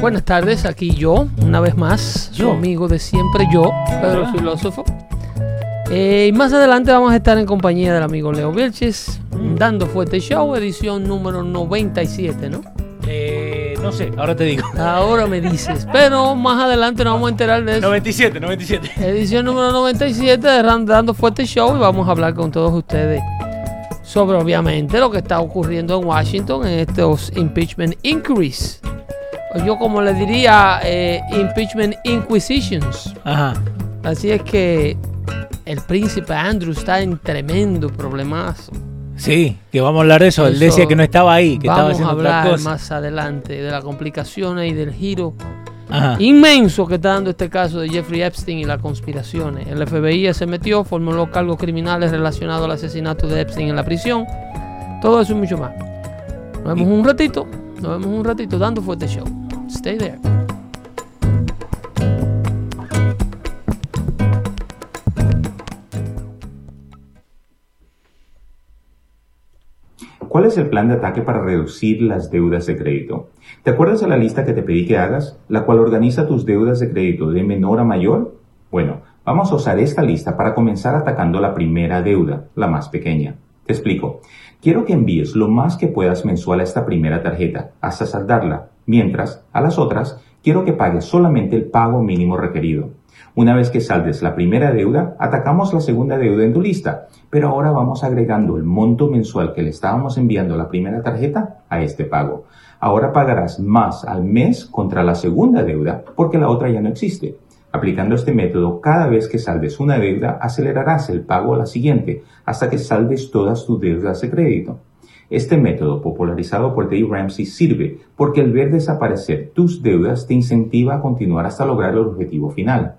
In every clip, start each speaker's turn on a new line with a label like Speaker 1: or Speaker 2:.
Speaker 1: Buenas tardes, aquí yo, una vez más, su
Speaker 2: Yo.
Speaker 1: amigo de siempre, yo, Pedro
Speaker 2: Ah.
Speaker 1: Filósofo. Eh, y más adelante vamos a estar en compañía del amigo Leo Vilches, dando fuerte show, edición número 97, ¿no?
Speaker 2: Eh, no sé, ahora te digo.
Speaker 1: Ahora me dices, pero más adelante nos vamos a enterar de eso.
Speaker 2: 97, 97.
Speaker 1: Edición número 97 de Dando Fuerte Show y vamos a hablar con todos ustedes sobre obviamente lo que está ocurriendo en Washington en estos impeachment inquiries. Yo como le diría, eh, impeachment inquisitions.
Speaker 2: Ajá.
Speaker 1: Así es que el príncipe Andrew está en tremendo problemazo.
Speaker 2: Sí, que vamos a hablar de eso. Él decía que no estaba ahí, que estaba
Speaker 1: Vamos a
Speaker 2: haciendo
Speaker 1: hablar más adelante de las complicaciones y del giro
Speaker 2: Ajá.
Speaker 1: inmenso que está dando este caso de Jeffrey Epstein y las conspiraciones. El FBI se metió, formuló cargos criminales relacionados al asesinato de Epstein en la prisión. Todo eso y mucho más. Nos vemos un ratito, nos vemos un ratito dando fuerte show. Stay there.
Speaker 3: ¿Cuál es el plan de ataque para reducir las deudas de crédito? ¿Te acuerdas de la lista que te pedí que hagas, la cual organiza tus deudas de crédito de menor a mayor? Bueno, vamos a usar esta lista para comenzar atacando la primera deuda, la más pequeña. Te explico. Quiero que envíes lo más que puedas mensual a esta primera tarjeta, hasta saldarla, mientras, a las otras, quiero que pagues solamente el pago mínimo requerido. Una vez que saldes la primera deuda, atacamos la segunda deuda en tu lista, pero ahora vamos agregando el monto mensual que le estábamos enviando a la primera tarjeta a este pago. Ahora pagarás más al mes contra la segunda deuda porque la otra ya no existe. Aplicando este método, cada vez que saldes una deuda, acelerarás el pago a la siguiente hasta que saldes todas tus deudas de crédito. Este método, popularizado por Dave Ramsey, sirve porque el ver desaparecer tus deudas te incentiva a continuar hasta lograr el objetivo final.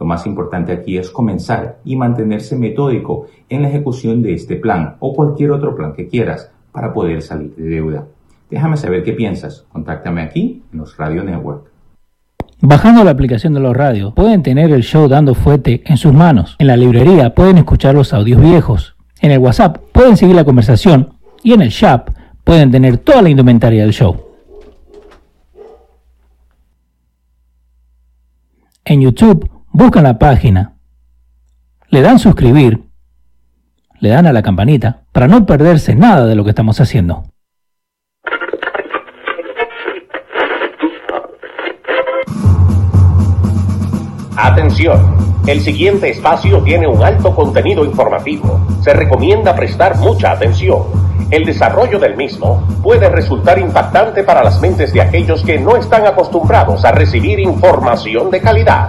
Speaker 3: Lo más importante aquí es comenzar y mantenerse metódico en la ejecución de este plan o cualquier otro plan que quieras para poder salir de deuda. Déjame saber qué piensas. Contáctame aquí en los Radio Network.
Speaker 4: Bajando la aplicación de los radios, pueden tener el show dando fuete en sus manos. En la librería pueden escuchar los audios viejos. En el WhatsApp pueden seguir la conversación. Y en el shop pueden tener toda la indumentaria del show. En YouTube buscan la página, le dan suscribir, le dan a la campanita para no perderse nada de lo que estamos haciendo.
Speaker 5: Atención, el siguiente espacio tiene un alto contenido informativo. Se recomienda prestar mucha atención. El desarrollo del mismo puede resultar impactante para las mentes de aquellos que no están acostumbrados a recibir información de calidad.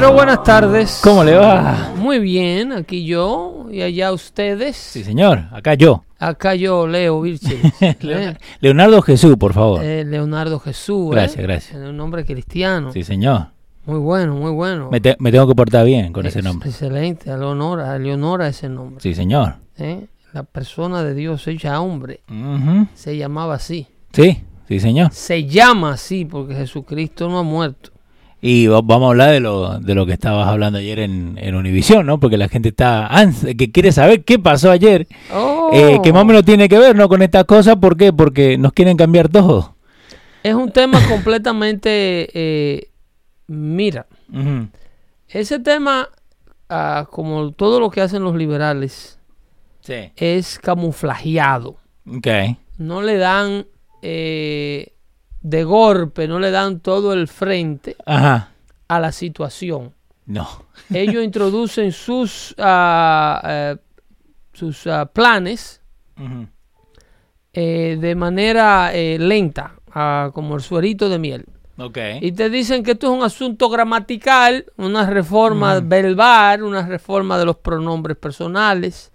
Speaker 1: Caballero, buenas tardes.
Speaker 2: ¿cómo le va?
Speaker 1: Muy bien, aquí yo y allá ustedes.
Speaker 2: Sí, señor, acá yo.
Speaker 1: Acá yo, Leo Vilches. ¿eh?
Speaker 2: Leonardo Jesús, por favor.
Speaker 1: Eh, Leonardo Jesús. ¿eh?
Speaker 2: Gracias, gracias.
Speaker 1: Un nombre cristiano.
Speaker 2: Sí, señor.
Speaker 1: Muy bueno, muy bueno.
Speaker 2: Me, te- me tengo que portar bien con ese nombre.
Speaker 1: Excelente, a Leonora, a Leonora ese nombre.
Speaker 2: Sí, señor.
Speaker 1: La persona de Dios hecha hombre se llamaba así.
Speaker 2: Sí, sí, señor.
Speaker 1: Se llama así porque Jesucristo no ha muerto.
Speaker 2: Y va- vamos a hablar de lo, de lo que estabas hablando ayer en, en Univisión, ¿no? Porque la gente está que quiere saber qué pasó ayer,
Speaker 1: Oh,
Speaker 2: eh, que más o menos tiene que ver, ¿no? Con estas cosas, ¿por qué? Porque nos quieren cambiar todo.
Speaker 1: Es un tema completamente... eh, mira, ese tema, ah, como todo lo que hacen los liberales,
Speaker 2: Sí.
Speaker 1: es camuflajeado.
Speaker 2: Ok.
Speaker 1: No le dan eh, de golpe, no le dan todo el frente
Speaker 2: Ajá.
Speaker 1: a la situación.
Speaker 2: No.
Speaker 1: ellos introducen sus, eh, sus ah, planes eh, de manera eh, lenta, ah, como el suerito de miel.
Speaker 2: Ok.
Speaker 1: Y te dicen que esto es un asunto gramatical, una reforma verbal, una reforma de los pronombres personales.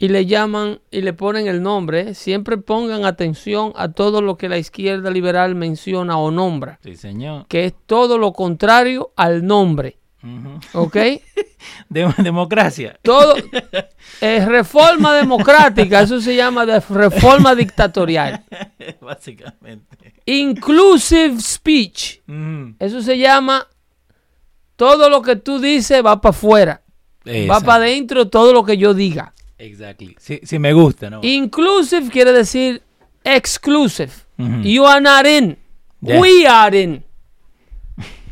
Speaker 1: Y le llaman y le ponen el nombre. Siempre pongan atención a todo lo que la izquierda liberal menciona o nombra,
Speaker 2: Sí, señor.
Speaker 1: que es todo lo contrario al nombre. ¿Ok?
Speaker 2: De- democracia.
Speaker 1: Todo es reforma democrática, eso se llama de reforma dictatorial.
Speaker 2: Básicamente.
Speaker 1: Inclusive speech, eso se llama todo lo que tú dices va para afuera, va para adentro todo lo que yo diga.
Speaker 2: Exactly. Sí, sí me gusta, ¿no?
Speaker 1: Inclusive quiere decir exclusive. You are not in.
Speaker 2: Yeah.
Speaker 1: We are in.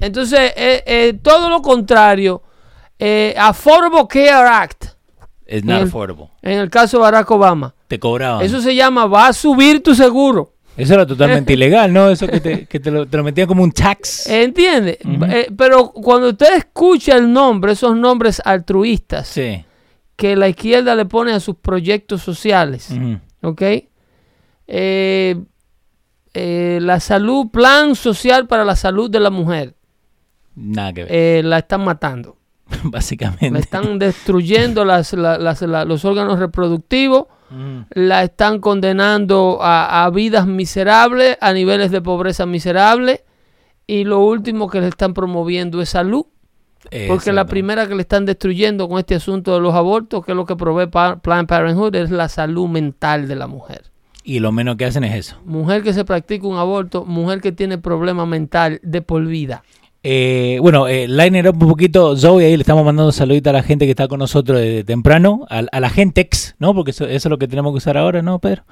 Speaker 1: Entonces, eh, eh, todo lo contrario, eh, Affordable Care Act,
Speaker 2: It's not
Speaker 1: Bien.
Speaker 2: affordable.
Speaker 1: en el caso de Barack Obama.
Speaker 2: Te cobraban.
Speaker 1: Eso se llama, va a subir tu seguro.
Speaker 2: Eso era totalmente ilegal, ¿no? Eso que te, que te lo, te lo metían como un tax.
Speaker 1: ¿Entiende? Eh, pero cuando usted escucha el nombre, esos nombres altruistas
Speaker 2: sí.
Speaker 1: Que la izquierda le pone a sus proyectos sociales. ¿ok? Eh, eh, la salud, plan social para la salud de la mujer,
Speaker 2: Nada que ver.
Speaker 1: eh, la están matando.
Speaker 2: Básicamente.
Speaker 1: La están destruyendo las- la- las- la- los órganos reproductivos, la están condenando a, a vidas miserables, a niveles de pobreza miserables, y lo último que le están promoviendo es salud. Porque la primera que le están destruyendo con este asunto de los abortos, que es lo que provee Planned Parenthood, es la salud mental de la mujer.
Speaker 2: Y lo menos que hacen es eso.
Speaker 1: Mujer que se practica un aborto, mujer que tiene problema mental de por vida.
Speaker 2: Eh, bueno, eh, line it up un poquito, Zoe, ahí le estamos mandando saludito a la gente que está con nosotros desde temprano, a, a la gente ex, ¿no? Porque eso, eso es lo que tenemos que usar ahora, ¿no, Pedro?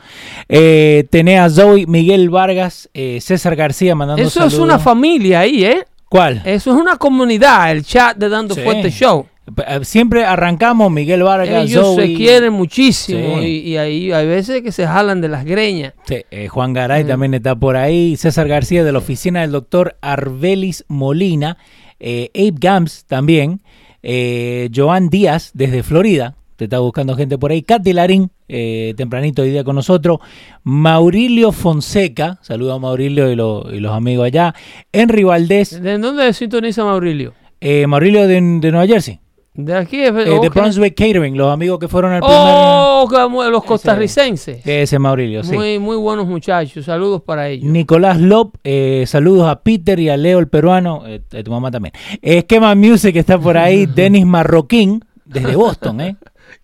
Speaker 2: Eh, tenés a Zoe, Miguel Vargas, eh, César García mandando
Speaker 1: Eso es una familia ahí, ¿eh?
Speaker 2: ¿Cuál?
Speaker 1: Eso es una comunidad, el chat de Dando
Speaker 2: Sí.
Speaker 1: Fuerte Show.
Speaker 2: Eh, Siempre arrancamos Miguel Vargas,
Speaker 1: Ellos
Speaker 2: Zoe,
Speaker 1: se quieren muchísimo
Speaker 2: Sí.
Speaker 1: y, y ahí hay veces que se jalan de las greñas.
Speaker 2: Sí, eh, Juan Garay
Speaker 1: Mm.
Speaker 2: también está por ahí. César García de la oficina del doctor Arbelis Molina. Eh, Abe Gams también. Eh, Joan Díaz desde Florida. Te está buscando gente por ahí. Katy Larín, eh, tempranito hoy día con nosotros. Maurilio Fonseca. Saludo a Maurilio y, lo- y los amigos allá. Henry Valdés.
Speaker 1: ¿De dónde sintoniza Maurilio?
Speaker 2: Eh, Maurilio de, de Nueva Jersey.
Speaker 1: De aquí es
Speaker 2: Eh, de. Brunswick Catering. Los amigos que fueron al primer...
Speaker 1: Oh, como los costarricenses.
Speaker 2: Ese Maurilio, sí.
Speaker 1: Muy, muy buenos muchachos. Saludos para ellos.
Speaker 2: Nicolás Lop, eh, saludos a Peter y a Leo el peruano, eh, tu mamá también. Esquema Music está por ahí, Denis Marroquín, desde Boston, ¿eh?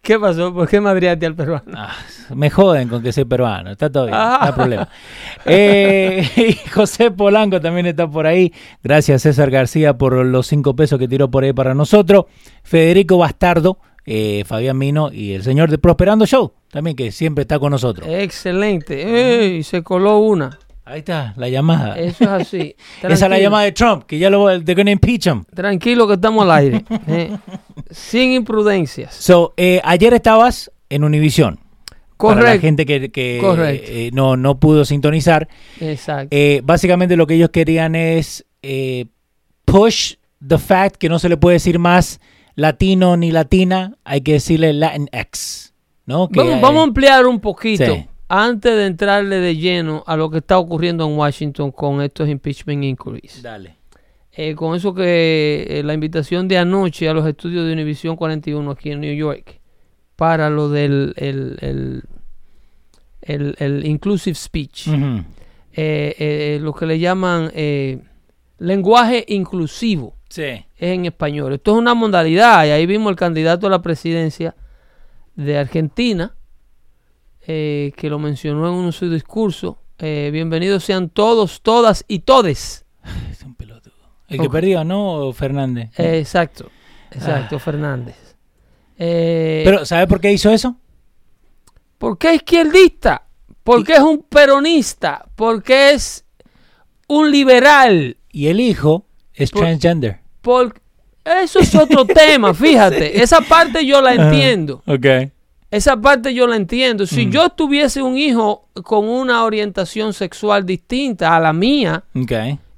Speaker 1: ¿Qué pasó? ¿Por qué madriaste al peruano?
Speaker 2: Ah, me joden con que soy peruano, está todo bien,
Speaker 1: Ah.
Speaker 2: no hay problema. Eh, y José Polanco también está por ahí, gracias César García por los cinco pesos que tiró por ahí para nosotros. Federico Bastardo, eh, Fabián Mino y el señor de Prosperando Show, también que siempre está con nosotros.
Speaker 1: Excelente. Ey, se coló una.
Speaker 2: Ahí está, la llamada.
Speaker 1: Eso es así.
Speaker 2: Esa es la llamada de Trump, que ya lo they're gonna impeach him.
Speaker 1: Tranquilo que estamos al aire. eh. Sin imprudencias.
Speaker 2: So, eh, ayer estabas en Univision. Para la
Speaker 1: Correcto.
Speaker 2: gente que, que,
Speaker 1: Correcto.
Speaker 2: eh, no, no pudo sintonizar.
Speaker 1: Exacto.
Speaker 2: Eh, básicamente lo que ellos querían es eh, push the fact que no se le puede decir más latino ni latina, hay que decirle Latinx. ¿no? Que,
Speaker 1: vamos, vamos a ampliar un poquito
Speaker 2: sí.
Speaker 1: antes de entrarle de lleno a lo que está ocurriendo en Washington con estos impeachment inquiries.
Speaker 2: Dale.
Speaker 1: Eh, con eso que eh, la invitación de anoche a los estudios de Univision 41 aquí en New York para lo del el, el, el- el inclusive speech, eh, eh, lo que le llaman lenguaje inclusivo.
Speaker 2: Sí.
Speaker 1: es en español. Esto es una modalidad y ahí vimos el candidato a la presidencia de Argentina que lo mencionó en uno de sus discursos. Bienvenidos sean todos, todas y todes.
Speaker 2: Es un. El que perdió, ¿no? Fernández.
Speaker 1: Eh, exacto, exacto, Fernández. Eh,
Speaker 2: Pero, ¿sabe por qué hizo eso?
Speaker 1: ¿Por qué es izquierdista? Porque es un peronista, porque es un liberal,
Speaker 2: Y el hijo es
Speaker 1: Por-
Speaker 2: transgender.
Speaker 1: por... Eso es otro tema, fíjate. Esa parte yo la entiendo.
Speaker 2: Ok.
Speaker 1: Esa parte yo la entiendo. Si
Speaker 2: Mm.
Speaker 1: yo tuviese un hijo con una orientación sexual distinta a la mía,
Speaker 2: Ok.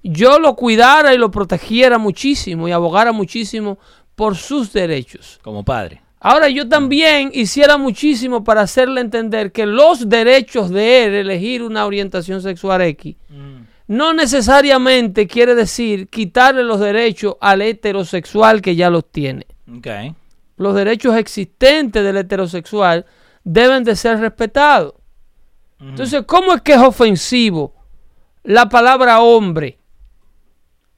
Speaker 1: Yo lo cuidara y lo protegiera muchísimo y abogara muchísimo por sus derechos.
Speaker 2: Como padre.
Speaker 1: Ahora yo también hiciera muchísimo para hacerle entender que los derechos de él elegir una orientación sexual X no necesariamente quiere decir quitarle los derechos al heterosexual que ya los tiene.
Speaker 2: Ok.
Speaker 1: Los derechos existentes del heterosexual deben de ser respetados. Entonces, ¿cómo es que es ofensivo la palabra hombre?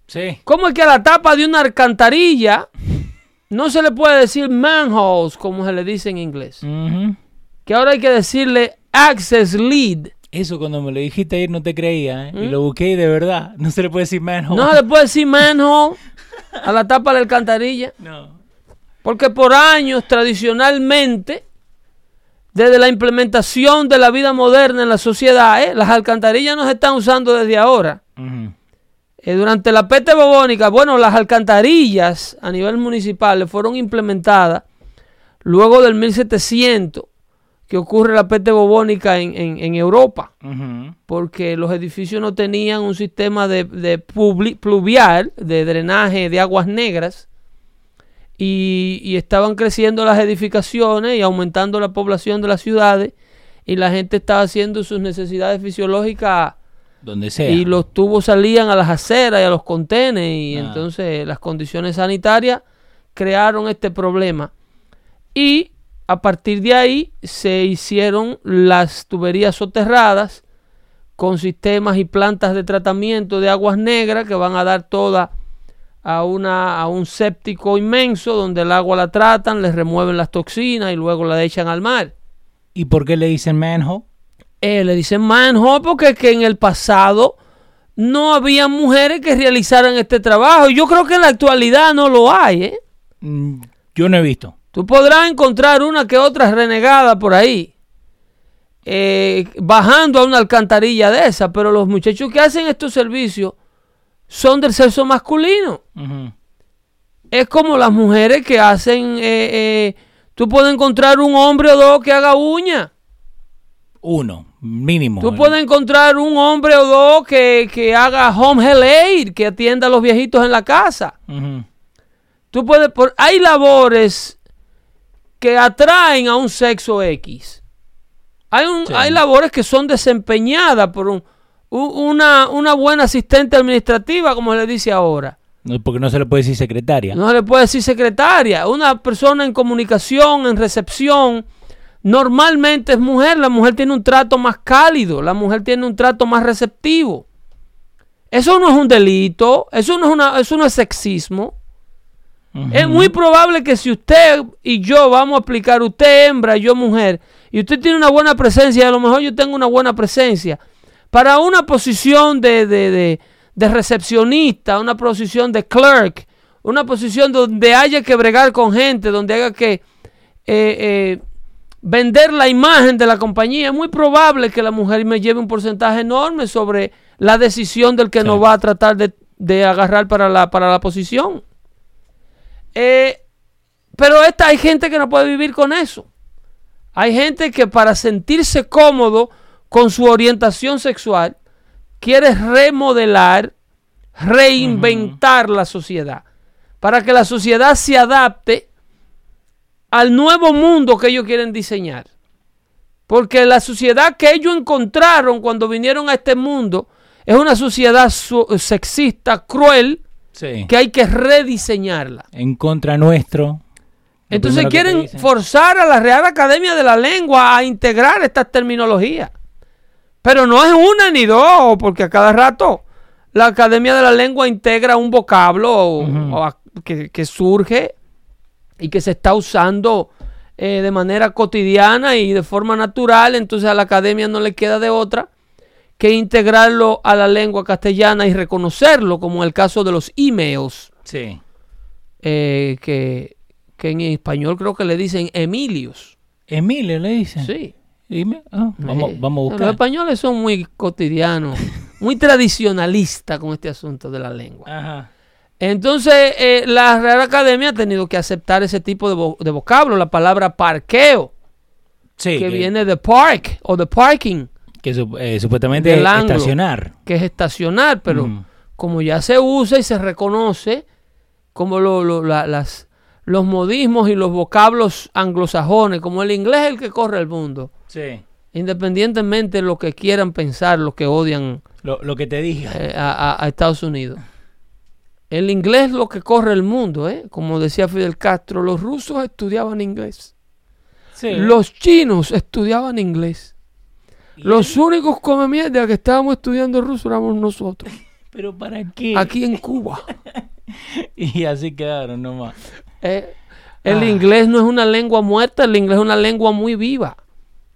Speaker 2: Sí.
Speaker 1: ¿Cómo es que a la tapa de una alcantarilla no se le puede decir manholes como se le dice en inglés? Que ahora hay que decirle access lead.
Speaker 2: Eso cuando me lo dijiste ayer no te creía, ¿eh? Y lo busqué y de verdad. No se le puede decir manhole.
Speaker 1: ¿Mm? No se le puede decir manhole a la tapa de la alcantarilla.
Speaker 2: No.
Speaker 1: Porque por años, tradicionalmente, desde la implementación de la vida moderna en la sociedad, ¿eh? las alcantarillas no se están usando desde ahora. Eh, durante la peste bubónica, bueno, las alcantarillas a nivel municipal fueron implementadas luego del 1700, que ocurre la peste bubónica en, en- en Europa, porque los edificios no tenían un sistema de, de publi- pluvial, de drenaje de aguas negras, y, y estaban creciendo las edificaciones y aumentando la población de las ciudades, y la gente estaba haciendo sus necesidades fisiológicas
Speaker 2: Donde sea.
Speaker 1: y los tubos salían a las aceras y a los contenes y
Speaker 2: Ah.
Speaker 1: entonces las condiciones sanitarias crearon este problema. Y a partir de ahí se hicieron las tuberías soterradas con sistemas y plantas de tratamiento de aguas negras que van a dar toda a, una, a un séptico inmenso donde el agua la tratan, les remueven las toxinas y luego la echan al mar.
Speaker 2: ¿Y por qué le dicen manhole?
Speaker 1: Eh, le dicen manhole porque es que en el pasado no había mujeres que realizaran este trabajo. Yo creo que en la actualidad no lo hay. ¿eh?
Speaker 2: Mm, Yo no he visto.
Speaker 1: Tú podrás encontrar una que otra renegada por ahí, eh, bajando a una alcantarilla de esa, pero los muchachos que hacen estos servicios son del sexo masculino. Es como las mujeres que hacen... eh, eh, tú puedes encontrar un hombre o dos que haga uña.
Speaker 2: Uno, mínimo.
Speaker 1: Tú puedes encontrar un hombre o dos que, que haga home health aid, que atienda a los viejitos en la casa.
Speaker 2: Ujú.
Speaker 1: Tú puedes, por, hay labores que atraen a un sexo X. Hay, un,
Speaker 2: Sí.
Speaker 1: hay labores que son desempeñadas por un- una, una buena asistente administrativa, como se le dice ahora.
Speaker 2: No, porque no se le puede decir secretaria.
Speaker 1: No se le puede decir secretaria. Una persona en comunicación, en recepción, normalmente es mujer. La mujer tiene un trato más cálido. La mujer tiene un trato más receptivo. Eso no es un delito. Eso no es, una, eso no es sexismo. Es muy probable que si usted y yo vamos a aplicar, usted hembra y yo mujer, y usted tiene una buena presencia, a lo mejor yo tengo una buena presencia, para una posición de, de, de- de recepcionista, una posición de clerk, una posición donde haya que bregar con gente, donde haya que eh, eh, vender la imagen de la compañía, es muy probable que la mujer me lleve un porcentaje enorme sobre la decisión del que
Speaker 2: Sí.
Speaker 1: nos va a tratar de, de agarrar para la, para la posición. Eh, pero esta, hay gente que no puede vivir con eso. Hay gente que para sentirse cómodo con su orientación sexual quiere remodelar, reinventar la sociedad. Para que la sociedad se adapte al nuevo mundo que ellos quieren diseñar. Porque la sociedad que ellos encontraron cuando vinieron a este mundo es una sociedad sexista, cruel,
Speaker 2: Sí.
Speaker 1: que hay que rediseñarla.
Speaker 2: En contra nuestro.
Speaker 1: Entonces quieren forzar a la Real Academia de la Lengua a integrar estas terminologías. Pero no es una ni dos, porque a cada rato la Academia de la Lengua integra un vocablo o-
Speaker 2: Ujú.
Speaker 1: o a- que, que surge y que se está usando eh, de manera cotidiana y de forma natural. Entonces a la Academia no le queda de otra que integrarlo a la lengua castellana y reconocerlo, como en el caso de los emails
Speaker 2: Sí.
Speaker 1: eh, que, que en español creo que le dicen Emilios.
Speaker 2: Emilio le dicen.
Speaker 1: Sí.
Speaker 2: Dime. Ah, vamos,
Speaker 1: Eh,
Speaker 2: vamos a
Speaker 1: Los
Speaker 2: buscar.
Speaker 1: españoles son muy cotidianos, muy tradicionalistas con este asunto de la lengua.
Speaker 2: Ajá.
Speaker 1: Entonces, eh, la Real Academia ha tenido que aceptar ese tipo de, vo- de vocablo, la palabra parqueo,
Speaker 2: Sí.
Speaker 1: que viene de park o de parking,
Speaker 2: que eh, supuestamente es
Speaker 1: anglo.
Speaker 2: estacionar.
Speaker 1: que es estacionar, pero
Speaker 2: Ujú.
Speaker 1: como ya se usa y se reconoce como lo- lo- la- las, los modismos y los vocablos anglosajones, como el inglés es el que corre el mundo,
Speaker 2: Sí.
Speaker 1: independientemente de lo que quieran pensar los que odian
Speaker 2: Lo, lo que te dije.
Speaker 1: eh, a, a- a Estados Unidos. El inglés es lo que corre el mundo, ¿eh? como decía Fidel Castro, los rusos estudiaban inglés,
Speaker 2: Sí.
Speaker 1: los chinos estudiaban inglés, los únicos come mierda que estábamos estudiando ruso éramos nosotros,
Speaker 2: Pero ¿para qué?
Speaker 1: aquí en Cuba.
Speaker 2: Y así quedaron nomás.
Speaker 1: Eh, el
Speaker 2: Ah.
Speaker 1: inglés no es una lengua muerta, el inglés es una lengua muy viva.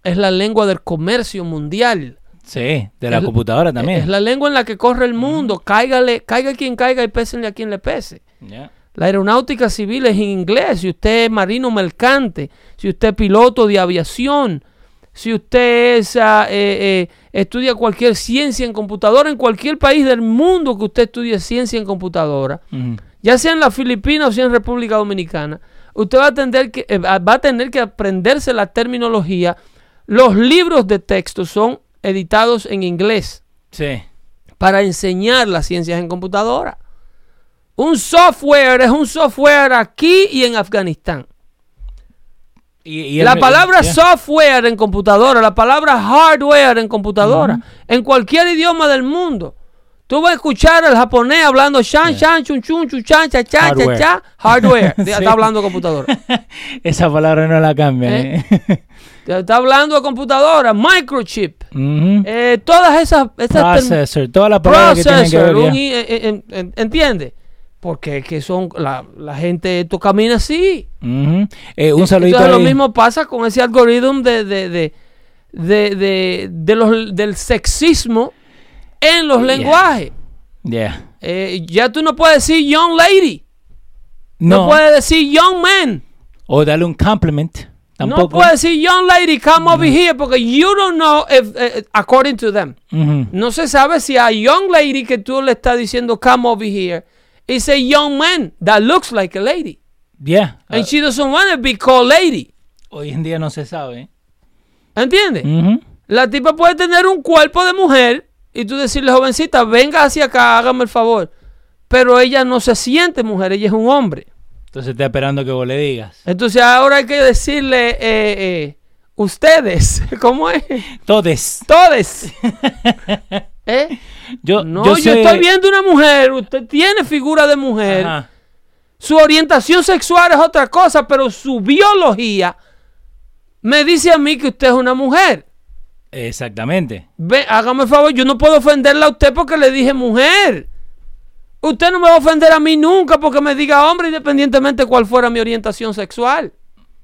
Speaker 1: Es la lengua del comercio mundial.
Speaker 2: Sí, de la
Speaker 1: Es-
Speaker 2: computadora también.
Speaker 1: Es la lengua en la que corre el mundo. Cáigale, caiga quien caiga y pésenle a quien le pese. La aeronáutica civil es en inglés. Si usted es marino mercante, si usted es piloto de aviación, si usted es, ah, eh, eh, estudia cualquier ciencia en computadora, en cualquier país del mundo que usted estudie ciencia en computadora, ya sea en las Filipinas o sea en República Dominicana, usted va a tener que, eh, va a tener que aprenderse la terminología. Los libros de texto son editados en inglés
Speaker 2: Sí.
Speaker 1: para enseñar las ciencias en computadora. Un software es un software aquí y en Afganistán.
Speaker 2: Y, y el-
Speaker 1: La palabra software en computadora, la palabra hardware en computadora, en cualquier idioma del mundo. Tú vas a escuchar al japonés hablando shan, shan, chun, chun, chun, chan, cha, cha, cha,
Speaker 2: Hardware.
Speaker 1: cha, hardware. Está hablando de computadora.
Speaker 2: Esa palabra no la cambian.
Speaker 1: ¿Eh?
Speaker 2: ¿eh?
Speaker 1: Está hablando de computadora, microchip. Eh, todas esas, esas
Speaker 2: Processor, todas las palabras que tienen que
Speaker 1: processor,
Speaker 2: ver.
Speaker 1: un
Speaker 2: ya.
Speaker 1: i- en- en- en- ¿entiende? Porque es que son la, la gente esto camina así.
Speaker 2: Un saludito
Speaker 1: Entonces lo mismo pasa con ese algoritmo de, de, de, de, de- de los, del sexismo en los
Speaker 2: Yeah.
Speaker 1: lenguajes.
Speaker 2: Yeah.
Speaker 1: Eh, ya tú no puedes decir young lady, no,
Speaker 2: No,
Speaker 1: puedes decir young man,
Speaker 2: o darle un compliment. Tampoco.
Speaker 1: no puedes decir young lady, come over here, porque you don't know if, eh, according to them.
Speaker 2: Ujú.
Speaker 1: No se sabe si a young lady que tú le estás diciendo come over here is a young man that looks like a lady.
Speaker 2: Yeah.
Speaker 1: And she doesn't want to be called lady.
Speaker 2: hoy en día no se sabe.
Speaker 1: ¿Entiendes?
Speaker 2: Ujú.
Speaker 1: La tipa puede tener un cuerpo de mujer y tú decirle, jovencita, venga hacia acá, hágame el favor. Pero ella no se siente mujer, ella es un hombre.
Speaker 2: Entonces está esperando que vos le digas.
Speaker 1: Entonces ahora hay que decirle, eh, eh, ustedes, ¿cómo es?
Speaker 2: Todes.
Speaker 1: Todes. ¿Eh?
Speaker 2: Yo,
Speaker 1: No,
Speaker 2: yo,
Speaker 1: yo,
Speaker 2: sé-
Speaker 1: estoy viendo una mujer, usted tiene figura de mujer.
Speaker 2: Ajá.
Speaker 1: Su orientación sexual es otra cosa, pero su biología me dice a mí que usted es una mujer.
Speaker 2: Exactamente.
Speaker 1: Ve, hágame el favor, yo no puedo ofenderla a usted porque le dije mujer. Usted no me va a ofender a mí nunca porque me diga hombre, independientemente cuál fuera mi orientación sexual.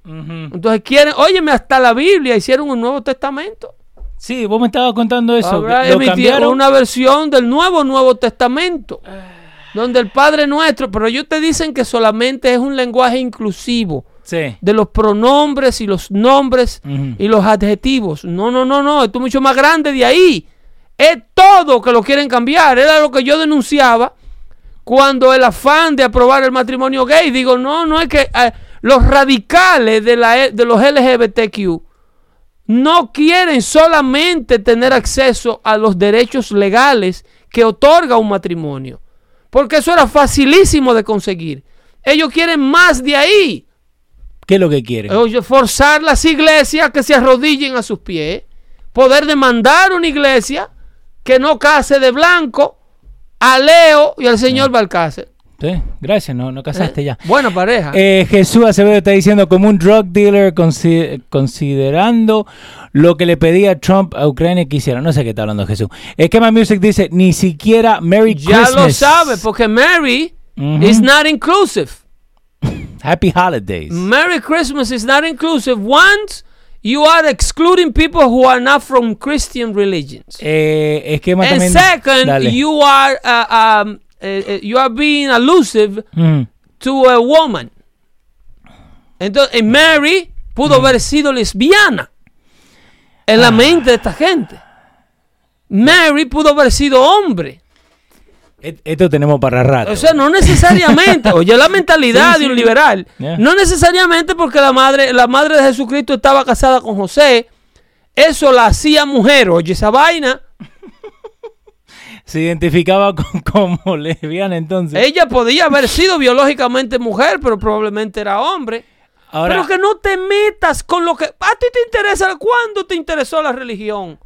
Speaker 1: Entonces quieren, óyeme, hasta la Biblia hicieron un Nuevo Testamento.
Speaker 2: Sí, vos me estabas contando eso.
Speaker 1: Ahora emitieron una versión del nuevo Nuevo Testamento. Donde el Padre Nuestro, pero ellos te dicen que solamente es un lenguaje inclusivo
Speaker 2: Sí.
Speaker 1: de los pronombres y los nombres y los adjetivos. No, no, no, no, esto es mucho más grande de ahí. Es todo que lo quieren cambiar. Era lo que yo denunciaba cuando el afán de aprobar el matrimonio gay. Digo, no, no es que eh, los radicales de, la, de los LGBTQ no quieren solamente tener acceso a los derechos legales que otorga un matrimonio. Porque eso era facilísimo de conseguir. Ellos quieren más de ahí.
Speaker 2: ¿Qué es lo que quieren?
Speaker 1: Oye, forzar las iglesias que se arrodillen a sus pies, poder demandar una iglesia que no case de blanco a Leo y al señor Balcácer.
Speaker 2: Sí, gracias, no, no casaste ya.
Speaker 1: Buena pareja.
Speaker 2: Eh, Jesús Acevedo está diciendo como un drug dealer consi- considerando lo que le pedía Trump a Ucrania que hiciera. No sé qué está hablando Jesús. Esquema Music dice, ni siquiera Merry
Speaker 1: ya
Speaker 2: Christmas.
Speaker 1: lo sabe, porque Mary is not inclusive.
Speaker 2: Happy Holidays.
Speaker 1: Merry Christmas is not inclusive. Once you are excluding people who are not from Christian religions.
Speaker 2: Eh, esquema
Speaker 1: And
Speaker 2: también.
Speaker 1: second,
Speaker 2: Dale.
Speaker 1: you are uh, um, uh, uh, you are being elusive
Speaker 2: Mm,
Speaker 1: to a woman. Entonces, Mary pudo haber sido lesbiana en la mente de esta gente. Mary pudo haber sido hombre.
Speaker 2: Et- Esto tenemos para rato.
Speaker 1: O sea, no necesariamente. Oye, la mentalidad
Speaker 2: Sí,
Speaker 1: de un liberal.
Speaker 2: Yeah.
Speaker 1: No necesariamente porque la madre, la madre de Jesucristo estaba casada con José. Eso la hacía mujer. Oye, esa vaina.
Speaker 2: se identificaba con, como lesbiana entonces.
Speaker 1: Ella podía haber sido biológicamente mujer, pero probablemente era hombre.
Speaker 2: Ahora,
Speaker 1: pero que no te metas con lo que a ti te interesa. ¿Cuándo te interesó la religión?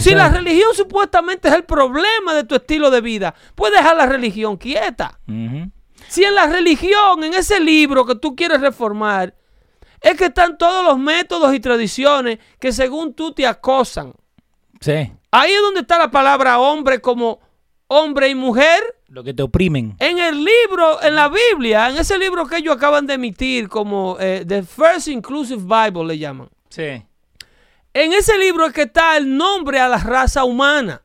Speaker 1: Si la religión supuestamente es el problema de tu estilo de vida, puedes dejar la religión quieta. Si en la religión, en ese libro que tú quieres reformar, es que están todos los métodos y tradiciones que según tú te acosan.
Speaker 2: Sí,
Speaker 1: Ahí es donde está la palabra hombre como hombre y mujer.
Speaker 2: lo que te oprimen.
Speaker 1: En el libro, en la Biblia, en ese libro que ellos acaban de emitir como eh, The First Inclusive Bible le llaman.
Speaker 2: Sí.
Speaker 1: En ese libro es que está el nombre a la raza humana.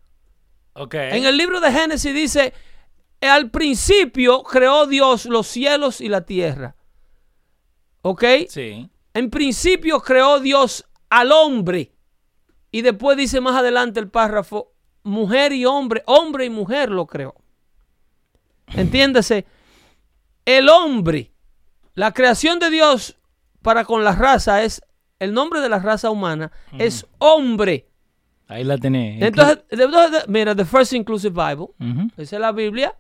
Speaker 2: Ok.
Speaker 1: En el libro de Génesis dice, al principio creó Dios los cielos y la tierra. ¿Ok?
Speaker 2: Sí.
Speaker 1: En principio creó Dios al hombre. Y después dice más adelante el párrafo, mujer y hombre, hombre y mujer lo creó. Entiéndase, el hombre, la creación de Dios para con la raza es, el nombre de la raza humana es hombre.
Speaker 2: Ahí la tenés.
Speaker 1: Entonces, mira, The First Inclusive Bible,
Speaker 2: Ujú.
Speaker 1: esa es la Biblia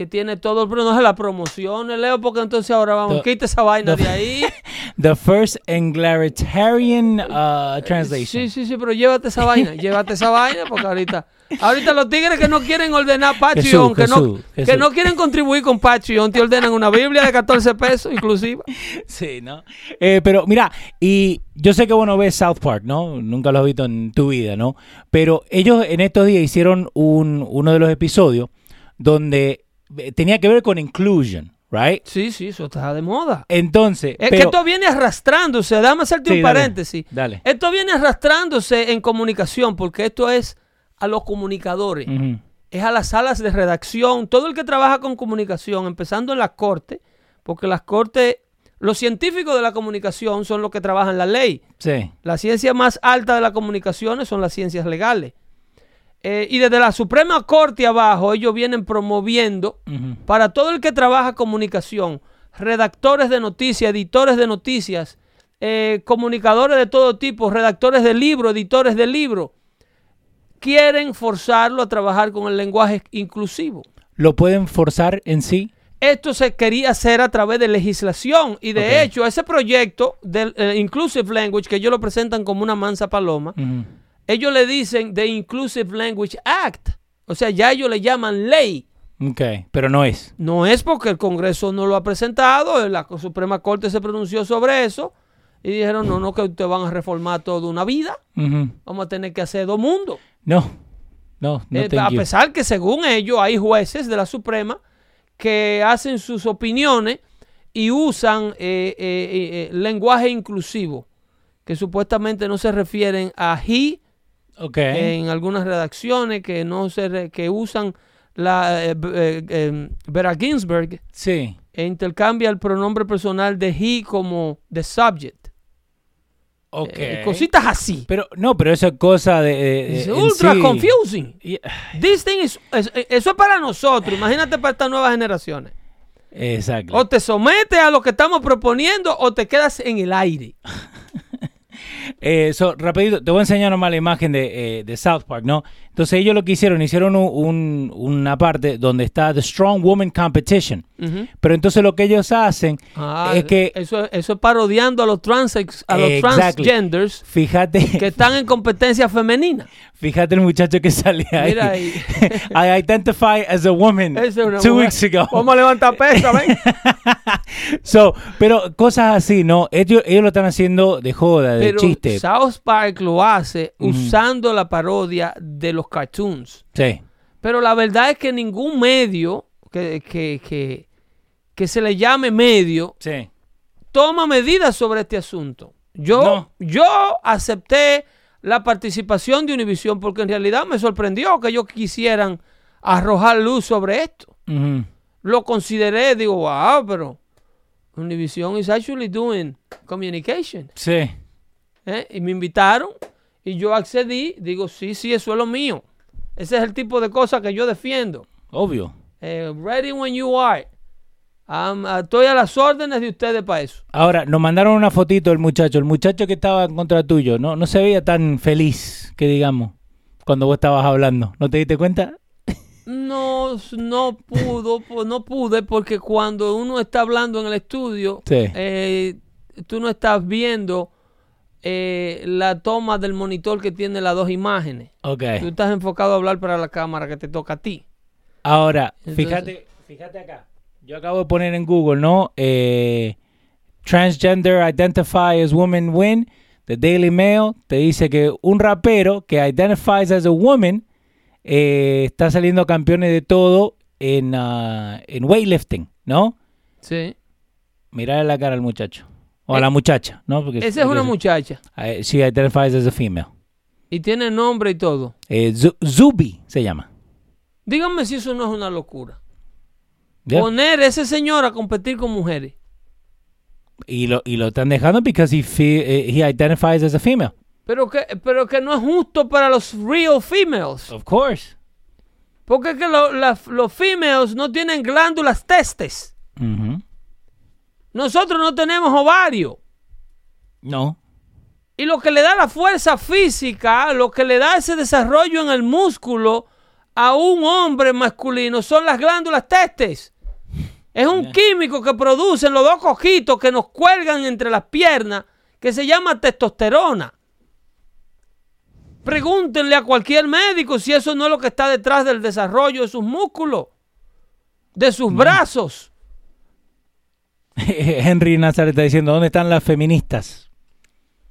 Speaker 1: que tiene todo, pero no es la promoción, Leo, porque entonces ahora vamos,
Speaker 2: The-
Speaker 1: quita esa vaina
Speaker 2: the-
Speaker 1: de ahí.
Speaker 2: The first Egalitarian uh, translation.
Speaker 1: Sí, sí, sí, pero llévate esa vaina, llévate esa vaina, porque ahorita, ahorita los tigres que no quieren ordenar Patreon,
Speaker 2: Jesús,
Speaker 1: que, no,
Speaker 2: Jesús,
Speaker 1: que no quieren contribuir con Patreon, te ordenan una Biblia de 14 pesos inclusive.
Speaker 2: Sí, ¿no? Eh, pero mira, y yo sé que bueno ves South Park, ¿no? Nunca lo has visto en tu vida, ¿no? Pero ellos en estos días hicieron un, uno de los episodios donde eh, tenía que ver con inclusion, right?
Speaker 1: Sí, sí, eso está de moda.
Speaker 2: Entonces,
Speaker 1: Es que esto viene arrastrándose, dame hacerte
Speaker 2: Sí,
Speaker 1: un
Speaker 2: dale,
Speaker 1: paréntesis.
Speaker 2: dale.
Speaker 1: Esto viene arrastrándose en comunicación, porque esto es a los comunicadores. Es a las salas de redacción, todo el que trabaja con comunicación, empezando en las cortes, porque las cortes, los científicos de la comunicación son los que trabajan la ley.
Speaker 2: sí,
Speaker 1: La ciencia más alta de las comunicaciones son las ciencias legales. Eh, y desde la Suprema Corte abajo, ellos vienen promoviendo para todo el que trabaja comunicación, redactores de noticias, editores de noticias, eh, comunicadores de todo tipo, redactores de libros, editores de libros, quieren forzarlo a trabajar con el lenguaje inclusivo.
Speaker 2: lo pueden forzar en sí.
Speaker 1: Esto se quería hacer a través de legislación y de hecho ese proyecto del eh, Inclusive Language, que ellos lo presentan como una mansa paloma, ellos le dicen The Inclusive Language Act. O sea, ya ellos le llaman ley.
Speaker 2: Ok, pero no es.
Speaker 1: No es porque el Congreso no lo ha presentado, la Suprema Corte se pronunció sobre eso y dijeron, no, no, que ustedes van a reformar toda una vida, vamos a tener que hacer dos mundos.
Speaker 2: No, no, no
Speaker 1: Eh, a
Speaker 2: you.
Speaker 1: pesar que según ellos hay jueces de la Suprema que hacen sus opiniones y usan eh, eh, eh, eh, lenguaje inclusivo, que supuestamente no se refieren a he En algunas redacciones, que no se re- que usan la eh, eh, eh, Vera Ginsburg
Speaker 2: sí.
Speaker 1: e intercambia el pronombre personal de he como the subject.
Speaker 2: Ok.
Speaker 1: Eh, cositas así.
Speaker 2: Pero, no, pero esa cosa de...
Speaker 1: Es ultra
Speaker 2: sí-
Speaker 1: confusing.
Speaker 2: Yeah,
Speaker 1: This thing is- es- eso es para nosotros. Imagínate para estas nuevas generaciones.
Speaker 2: Exacto.
Speaker 1: O te sometes a lo que estamos proponiendo o te quedas en el aire.
Speaker 2: Eh, so, rapidito, te voy a enseñar nomás la imagen de, eh, de South Park, ¿no? Entonces ellos lo que hicieron, hicieron un- un- una parte donde está The Strong Woman Competition. Pero entonces lo que ellos hacen
Speaker 1: Ah,
Speaker 2: es que,
Speaker 1: eso, eso es parodiando a los, transex, a los
Speaker 2: Exactly.
Speaker 1: transgenders
Speaker 2: fíjate,
Speaker 1: que están en competencia femenina.
Speaker 2: fíjate el muchacho que sale ahí.
Speaker 1: Mira ahí.
Speaker 2: I identify as a woman
Speaker 1: es una
Speaker 2: two
Speaker 1: mujer.
Speaker 2: weeks ago.
Speaker 1: Vamos a levantar pesa, ven.
Speaker 2: So, pero cosas así, ¿no? Ellos, ellos lo están haciendo de joda, de
Speaker 1: Pero
Speaker 2: chiste.
Speaker 1: South Park lo hace usando la parodia de los cartoons.
Speaker 2: Sí.
Speaker 1: Pero la verdad es que ningún medio que, que, que, que se le llame medio
Speaker 2: Sí.
Speaker 1: toma medidas sobre este asunto. Yo,
Speaker 2: No.
Speaker 1: yo acepté la participación de Univision porque en realidad me sorprendió que ellos quisieran arrojar luz sobre esto. Lo consideré, digo, wow, pero Univision is actually doing communication.
Speaker 2: Sí.
Speaker 1: ¿Eh? Y me invitaron y yo accedí, digo, sí, sí, eso es lo mío. Ese es el tipo de cosas que yo defiendo.
Speaker 2: Obvio.
Speaker 1: Eh, ready when you are. Uh, estoy a las órdenes de ustedes para eso.
Speaker 2: Ahora, nos mandaron una fotito del muchacho. El muchacho que estaba en contra tuyo, no, no se veía tan feliz, que digamos, cuando vos estabas hablando. ¿No te diste cuenta?
Speaker 1: No, no pudo, no pude porque cuando uno está hablando en el estudio,
Speaker 2: Sí.
Speaker 1: eh, tú no estás viendo eh, la toma del monitor que tiene las dos imágenes.
Speaker 2: Ok.
Speaker 1: Tú estás enfocado a hablar para la cámara que te toca a ti.
Speaker 2: Ahora,
Speaker 1: Entonces-
Speaker 2: fíjate, fíjate acá. Yo acabo de poner en Google, ¿no? Eh, transgender identify as woman win. The Daily Mail te dice que un rapero que identifies as a woman eh, está saliendo campeones de todo en, ah, en weightlifting, ¿no?
Speaker 1: Sí.
Speaker 2: Mirar la cara al muchacho. O a
Speaker 1: Eh,
Speaker 2: la muchacha, ¿no? Porque
Speaker 1: Esa es una muchacha
Speaker 2: She identifies as a female.
Speaker 1: y tiene nombre y todo.
Speaker 2: Eh, Zu- Zubi se llama.
Speaker 1: Díganme si eso no es una locura.
Speaker 2: Yeah.
Speaker 1: Poner a ese señor a competir con mujeres.
Speaker 2: Y lo, y lo están dejando because he, eh, he identifies as a female.
Speaker 1: Pero que, pero que no es justo para los real females.
Speaker 2: Of course.
Speaker 1: Porque es que lo- los females no tienen glándulas testes.
Speaker 2: Ujú.
Speaker 1: Nosotros no tenemos ovario.
Speaker 2: No.
Speaker 1: Y lo que le da la fuerza física, lo que le da ese desarrollo en el músculo a un hombre masculino son las glándulas testes. Es un químico que producen los dos cojitos que nos cuelgan entre las piernas que se llama testosterona. Pregúntenle a cualquier médico si eso no es lo que está detrás del desarrollo de sus músculos, de sus brazos.
Speaker 2: Henry Nazareth está diciendo, ¿dónde están las feministas?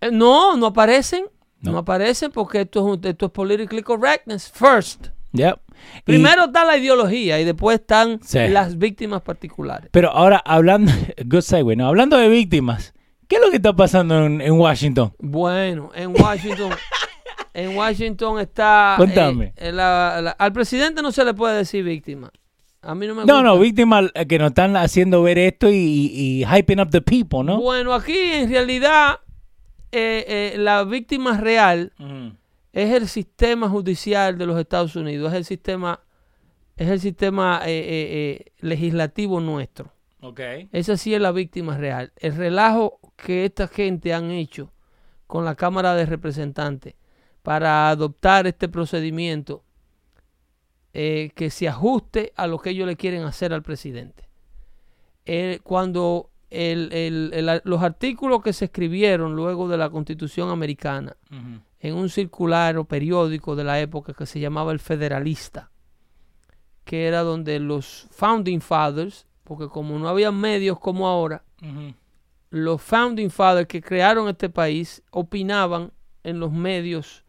Speaker 1: Eh, No, no aparecen. No,
Speaker 2: No.
Speaker 1: aparecen porque esto es, un- esto es politically correctness first.
Speaker 2: Yep. Y-
Speaker 1: Primero está la ideología y después están
Speaker 2: Sí.
Speaker 1: las víctimas particulares.
Speaker 2: pero ahora hablando, good segue, ¿no? Hablando de víctimas, ¿qué es lo que está pasando en, en Washington?
Speaker 1: Bueno, en Washington, en Washington está.
Speaker 2: Cuéntame.
Speaker 1: eh, la- la- al presidente no se le puede decir víctima. A mí no me gusta.
Speaker 2: No, no, víctimas eh, que nos están haciendo ver esto y, y, y hyping up the people, ¿no?
Speaker 1: Bueno, aquí en realidad eh, eh, la víctima real es el sistema judicial de los Estados Unidos, es el sistema, es el sistema eh, legislativo nuestro.
Speaker 2: Ok.
Speaker 1: Esa sí es la víctima real. El relajo que esta gente han hecho con la Cámara de Representantes para adoptar este procedimiento eh, que se ajuste a lo que ellos le quieren hacer al presidente. Eh, cuando el- el- el- los artículos que se escribieron luego de la Constitución americana en un circular o periódico de la época que se llamaba El Federalista, que era donde los Founding Fathers, porque como no había medios como ahora, los Founding Fathers que crearon este país opinaban en los medios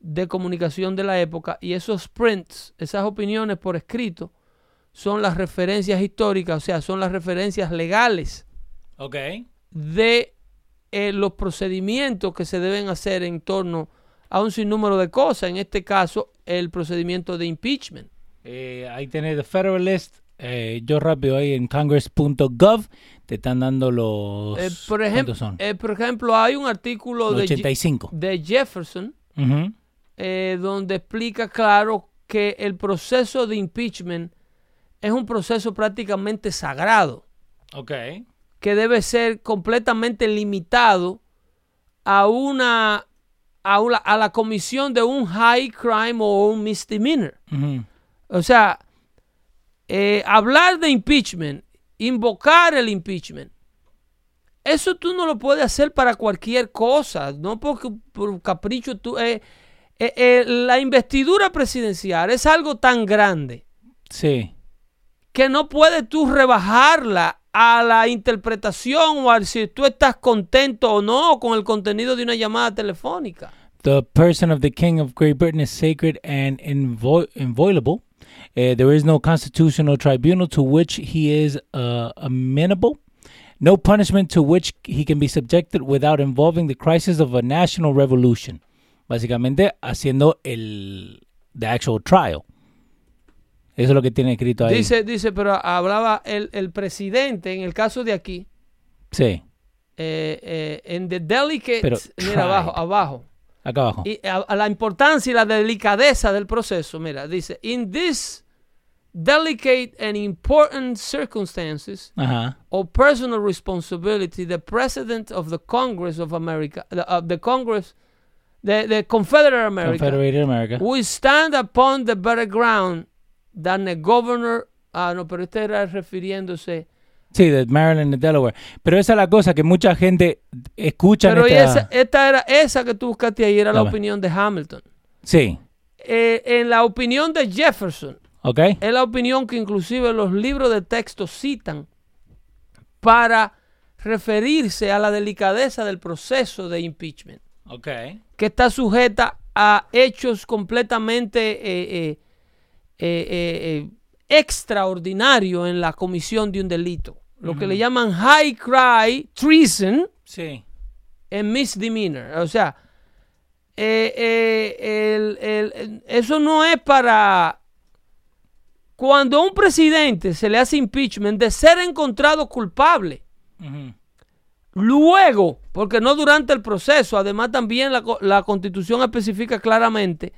Speaker 1: de comunicación de la época y esos prints, esas opiniones por escrito, son las referencias históricas, o sea, son las referencias legales
Speaker 2: Ok.
Speaker 1: de eh, los procedimientos que se deben hacer en torno a un sinnúmero de cosas, en este caso el procedimiento de impeachment.
Speaker 2: Eh, ahí tenés The Federalist. eh, yo rápido ahí en congress.gov te están dando los...
Speaker 1: Por, ejemplo, por ejemplo, hay un artículo de, Je-
Speaker 2: 85.
Speaker 1: de Jefferson. Eh, donde explica claro que el proceso de impeachment es un proceso prácticamente sagrado,
Speaker 2: Ok.
Speaker 1: que debe ser completamente limitado a una a, una- a la comisión de un high crime o un misdemeanor. O sea, eh, hablar de impeachment, invocar el impeachment, eso tú no lo puedes hacer para cualquier cosa, no porque por capricho tú... eh, eh, eh, la investidura presidencial es algo tan grande
Speaker 2: Sí.
Speaker 1: que no puedes tú rebajarla a la interpretación o a si tú estás contento o no con el contenido de una llamada telefónica.
Speaker 2: The person of the King of Great Britain is sacred and invo- inviolable. Uh, there is no constitutional tribunal to which he is uh, amenable. No punishment to which he can be subjected without involving the crisis of a national revolution. Básicamente haciendo el the actual trial. Eso es lo que tiene escrito ahí.
Speaker 1: Dice, dice, pero hablaba el, el presidente, en el caso de aquí,
Speaker 2: sí,
Speaker 1: eh, eh, en the delicate,
Speaker 2: Pero
Speaker 1: mira
Speaker 2: tried.
Speaker 1: abajo, abajo,
Speaker 2: acá abajo.
Speaker 1: y a, a la importancia y la delicadeza del proceso, mira, dice, in this delicate and important circumstances
Speaker 2: Ajá.
Speaker 1: or personal responsibility, the President of the Congress of America, the, of the Congress, the, the Confederate America,
Speaker 2: Confederated America.
Speaker 1: we stand upon the better ground than the governor. Ah, no, pero este era refiriéndose.
Speaker 2: Sí, de Maryland y Delaware. Pero esa es la cosa que mucha gente escucha.
Speaker 1: Pero
Speaker 2: esta...
Speaker 1: esa, esta era esa que tú buscaste ahí, era la opinión de Hamilton.
Speaker 2: Sí,
Speaker 1: Eh, en la opinión de Jefferson,
Speaker 2: ¿ok?
Speaker 1: es la opinión que inclusive los libros de texto citan para referirse a la delicadeza del proceso de impeachment,
Speaker 2: Ok.
Speaker 1: que está sujeta a hechos completamente eh, eh, eh, eh, extraordinarios en la comisión de un delito. Lo que le llaman high cry treason
Speaker 2: Sí.
Speaker 1: en misdemeanor. O sea, el- el- el- eso no es para... Cuando a un presidente se le hace impeachment de ser encontrado culpable. Luego, porque no durante el proceso, además también la, co- la constitución especifica claramente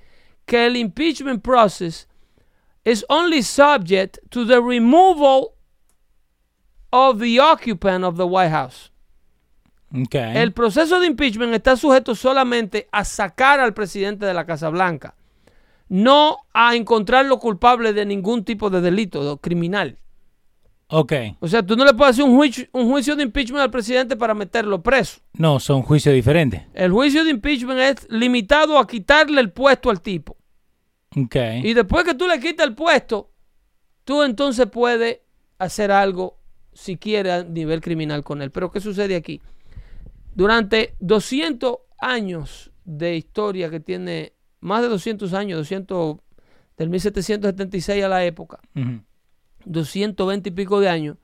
Speaker 1: que el impeachment process is only subject to the removal of the occupant of the White House. El proceso de impeachment está sujeto solamente a sacar al presidente de la Casa Blanca, no a encontrarlo culpable de ningún tipo de delito de- criminal.
Speaker 2: Ok.
Speaker 1: O sea, tú no le puedes hacer un juicio, un juicio de impeachment al presidente para meterlo preso.
Speaker 2: No, son juicios diferentes.
Speaker 1: El juicio de impeachment es limitado a quitarle el puesto al tipo.
Speaker 2: Ok.
Speaker 1: Y después que tú le quitas el puesto, tú entonces puedes hacer algo si quieres a nivel criminal con él. Pero ¿qué sucede aquí? Durante 200 años de historia que tiene, más de 200 años, 200 del 1776 a la época,
Speaker 2: Ujú.
Speaker 1: 220 y pico de años,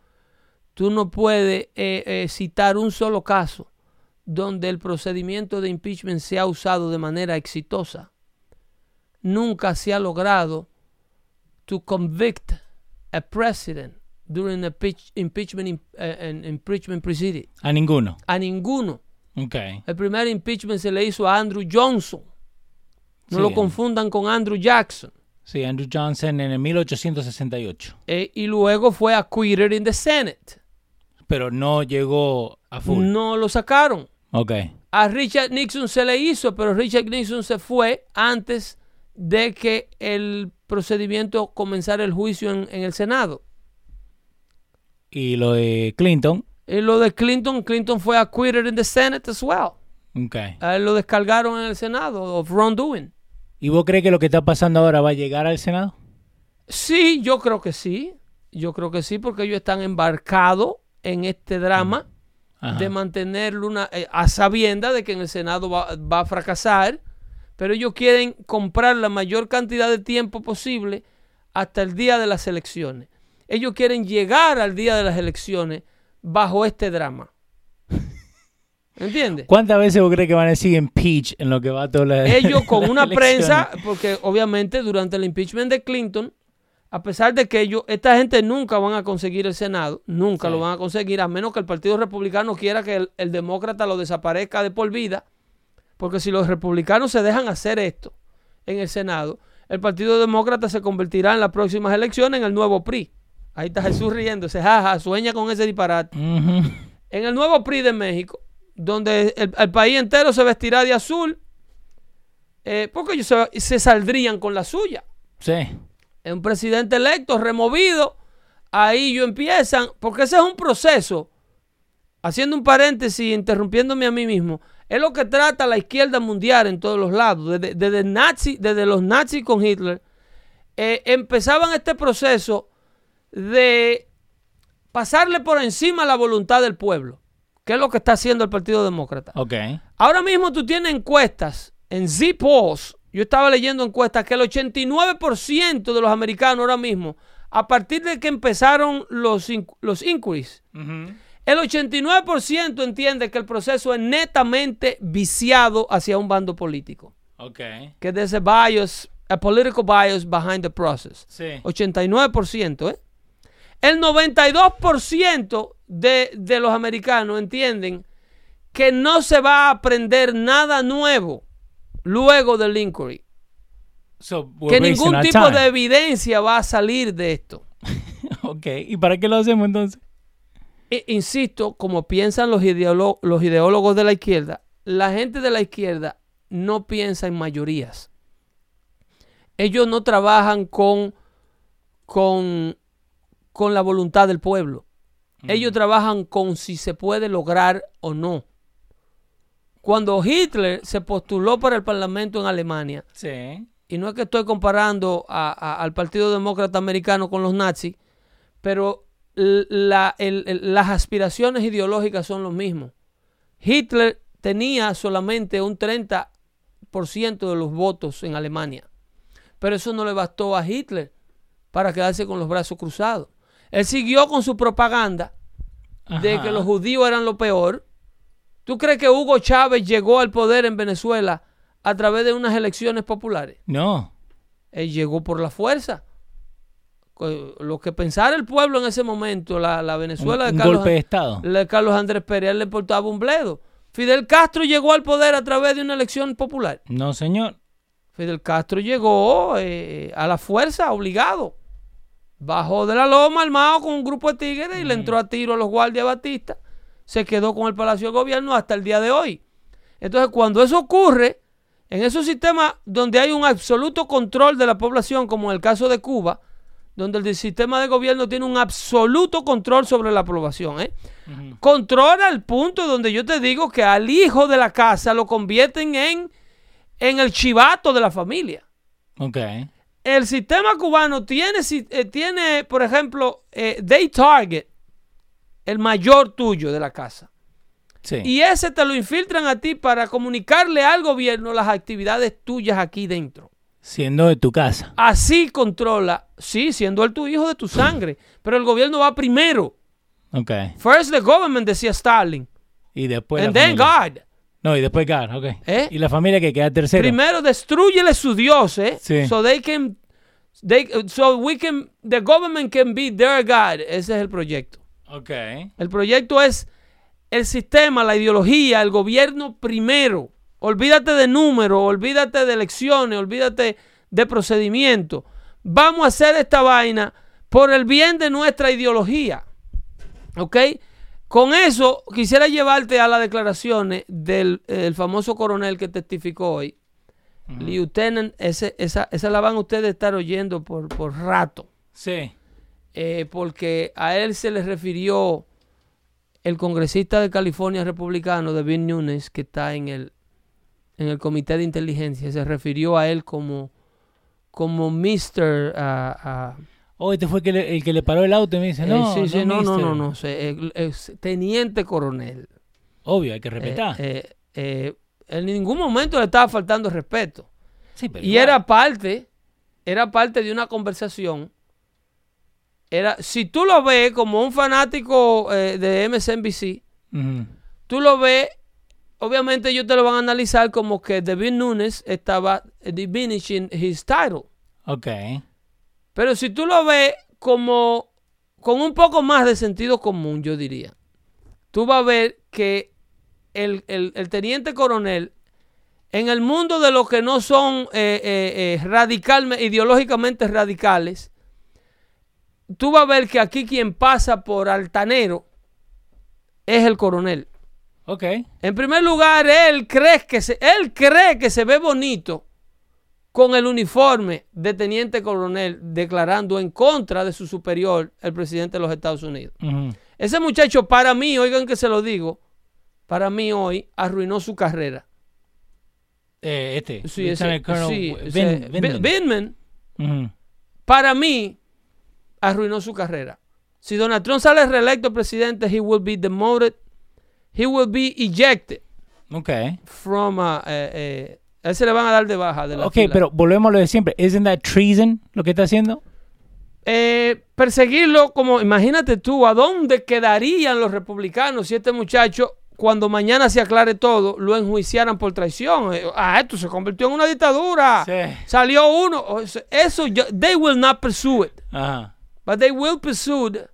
Speaker 1: tú no puedes eh, eh, citar un solo caso donde el procedimiento de impeachment se ha usado de manera exitosa. Nunca se ha logrado to convict a president during a impeachment, im- an impeachment proceeding.
Speaker 2: A ninguno.
Speaker 1: A ninguno.
Speaker 2: Ok.
Speaker 1: El primer impeachment se le hizo a Andrew Johnson. No
Speaker 2: Sí.
Speaker 1: lo confundan con Andrew Jackson.
Speaker 2: Sí, Andrew Johnson en el 1868.
Speaker 1: Eh, y luego fue acquitted in the Senate.
Speaker 2: Pero no llegó a full.
Speaker 1: No lo sacaron.
Speaker 2: Ok.
Speaker 1: A Richard Nixon se le hizo, pero Richard Nixon se fue antes de que el procedimiento comenzara el juicio en, en el Senado.
Speaker 2: Y lo de Clinton.
Speaker 1: Y lo de Clinton, Clinton fue acquitted in the Senate as well.
Speaker 2: Ok.
Speaker 1: A él lo descargaron en el Senado of wrongdoing.
Speaker 2: ¿Y vos crees que lo que está pasando ahora va a llegar al Senado?
Speaker 1: Sí, yo creo que sí. Yo creo que sí, porque ellos están embarcados en este drama
Speaker 2: Ajá.
Speaker 1: de mantenerlo una, eh, a sabienda de que en el Senado va, va a fracasar, pero ellos quieren comprar la mayor cantidad de tiempo posible hasta el día de las elecciones. Ellos quieren llegar al día de las elecciones bajo este drama. ¿Entiendes?
Speaker 2: ¿Cuántas veces vos crees que van a decir impeach en lo que va toda la
Speaker 1: Ellos con una
Speaker 2: elecciones?
Speaker 1: prensa, porque obviamente durante el impeachment de Clinton, a pesar de que ellos, esta gente nunca van a conseguir el Senado, nunca
Speaker 2: Sí.
Speaker 1: lo van a conseguir, a menos que el Partido Republicano quiera que el, el demócrata lo desaparezca de por vida, porque si los republicanos se dejan hacer esto en el Senado, el Partido Demócrata se convertirá en las próximas elecciones en el nuevo PRI. Ahí está Jesús riéndose, jaja, sueña con ese disparate. En el nuevo PRI de México, donde el, el país entero se vestirá de azul, eh, porque ellos se, se saldrían con la suya.
Speaker 2: Sí.
Speaker 1: Un presidente electo, removido, ahí ellos empiezan, porque ese es un proceso, haciendo un paréntesis, interrumpiéndome a mí mismo, es lo que trata la izquierda mundial en todos los lados, desde, desde nazi, desde los nazis con Hitler, eh, empezaban este proceso de pasarle por encima la voluntad del pueblo, que es lo que está haciendo el Partido Demócrata.
Speaker 2: Ok.
Speaker 1: Ahora mismo tú tienes encuestas en Z-Polls. Yo estaba leyendo encuestas que el 89% de los americanos ahora mismo, a partir de que empezaron los, in- los inquiries, el 89% entiende que el proceso es netamente viciado hacia un bando político.
Speaker 2: Ok.
Speaker 1: Que there's a bias, a political bias behind the process.
Speaker 2: Sí.
Speaker 1: 89%, ¿eh? El 92% de, de los americanos entienden que no se va a aprender nada nuevo luego del inquiry.
Speaker 2: So,
Speaker 1: Que ningún tipo de evidencia va a salir de esto.
Speaker 2: Ok. ¿Y para qué lo hacemos entonces?
Speaker 1: E- insisto, como piensan los, los ideólogos de la izquierda, la gente de la izquierda no piensa en mayorías. Ellos no trabajan con con, con la voluntad del pueblo. Ellos trabajan con si se puede lograr o no. Cuando Hitler se postuló para el Parlamento en Alemania,
Speaker 2: Sí.
Speaker 1: y no es que estoy comparando a- a- al Partido Demócrata Americano con los nazis, pero l- la- el- el- las aspiraciones ideológicas son los mismos. Hitler tenía solamente un 30% de los votos en Alemania, pero eso no le bastó a Hitler para quedarse con los brazos cruzados. Él siguió con su propaganda de que los judíos eran lo peor. ¿Tú crees que Hugo Chávez llegó al poder en Venezuela a través de unas elecciones populares?
Speaker 2: No.
Speaker 1: Él llegó por la fuerza. Lo que pensara el pueblo en ese momento, la, la Venezuela
Speaker 2: Un-
Speaker 1: de
Speaker 2: un
Speaker 1: Carlos,
Speaker 2: golpe de Estado.
Speaker 1: de Carlos Andrés Pérez, le importaba un bledo. Fidel Castro llegó al poder a través de una elección popular.
Speaker 2: No, señor.
Speaker 1: Fidel Castro llegó eh, a la fuerza, obligado. Bajó de la loma armado con un grupo de tigres y le entró a tiro a los guardias Batista. Se quedó con el Palacio de Gobierno hasta el día de hoy. Entonces, cuando eso ocurre, en esos sistemas donde hay un absoluto control de la población, como en el caso de Cuba, donde el sistema de gobierno tiene un absoluto control sobre la población, ¿eh? controla al punto donde yo te digo que al hijo de la casa lo convierten en, en el chivato de la familia.
Speaker 2: Ok.
Speaker 1: El sistema cubano tiene, eh, tiene por ejemplo, eh, they target el mayor tuyo de la casa.
Speaker 2: Sí.
Speaker 1: Y ese te lo infiltran a ti para comunicarle al gobierno las actividades tuyas aquí dentro.
Speaker 2: Siendo de tu casa.
Speaker 1: Así controla, sí, siendo él tu hijo de tu sangre, pero el gobierno va primero.
Speaker 2: Ok.
Speaker 1: First the government, decía Stalin.
Speaker 2: Y después. la
Speaker 1: and then
Speaker 2: familia.
Speaker 1: God.
Speaker 2: No, y después God. Ok.
Speaker 1: ¿Eh?
Speaker 2: Y la familia que queda tercero.
Speaker 1: Primero destruyele su Dios, ¿eh?
Speaker 2: Sí.
Speaker 1: So they can, they, so we can, the government can be their God. Ese es el proyecto.
Speaker 2: Ok.
Speaker 1: El proyecto es el sistema, la ideología, el gobierno primero. Olvídate de números, olvídate de elecciones, olvídate de procedimiento. Vamos a hacer esta vaina por el bien de nuestra ideología. ¿Ok? Con eso quisiera llevarte a las declaraciones del el famoso coronel que testificó hoy. Lieutenant, ese, esa, esa la van ustedes a estar oyendo por, por rato
Speaker 2: Sí.
Speaker 1: eh, porque a él se le refirió el congresista de California republicano, David Nunes, que está en el, en el comité de inteligencia, se refirió a él como, como Mr.
Speaker 2: Oh, este fue el que, le, el que le paró el auto y me dice,
Speaker 1: eh,
Speaker 2: no,
Speaker 1: sí, no, no,
Speaker 2: mister".
Speaker 1: no, no, se- eh, es teniente coronel.
Speaker 2: Obvio, hay que
Speaker 1: Eh,
Speaker 2: respetar.
Speaker 1: eh, eh, en ningún momento le estaba faltando respeto.
Speaker 2: sí, pero
Speaker 1: Y
Speaker 2: igual.
Speaker 1: era parte, era parte de una conversación. Era, si tú lo ves como un fanático eh, de MSNBC, tú lo ves, obviamente ellos te lo van a analizar como que David Nunes estaba diminishing his title.
Speaker 2: Ok.
Speaker 1: Pero si tú lo ves como con un poco más de sentido común, yo diría, tú vas a ver que el, el- el teniente coronel, en el mundo de los que no son eh, eh, eh, ideológicamente radicales, tú vas a ver que aquí quien pasa por altanero es el coronel.
Speaker 2: Ok.
Speaker 1: En primer lugar, él cree que se, él cree que se ve bonito con el uniforme de teniente coronel declarando en contra de su superior, el presidente de los Estados Unidos. Ese muchacho, para mí, oigan que se lo digo, para mí hoy arruinó su carrera.
Speaker 2: Eh, este.
Speaker 1: Sí, ese- sí,
Speaker 2: Ujú.
Speaker 1: para mí, arruinó su carrera. Si Donald Trump sale reelecto presidente, he will be demoted, he will be ejected
Speaker 2: Ok.
Speaker 1: from, uh, eh, a él se le van a dar de baja de la
Speaker 2: Ok,
Speaker 1: fila.
Speaker 2: pero volvemos a lo de siempre. ¿Isn't that treason lo que está haciendo?
Speaker 1: Eh, perseguirlo como, imagínate tú, ¿a dónde quedarían los republicanos si este muchacho, cuando mañana se aclare todo, lo enjuiciaran por traición? Eh, Ah, esto se convirtió en una dictadura.
Speaker 2: Sí.
Speaker 1: Salió uno. Eso, yo- they will not pursue it,
Speaker 2: Ajá.
Speaker 1: but they will pursue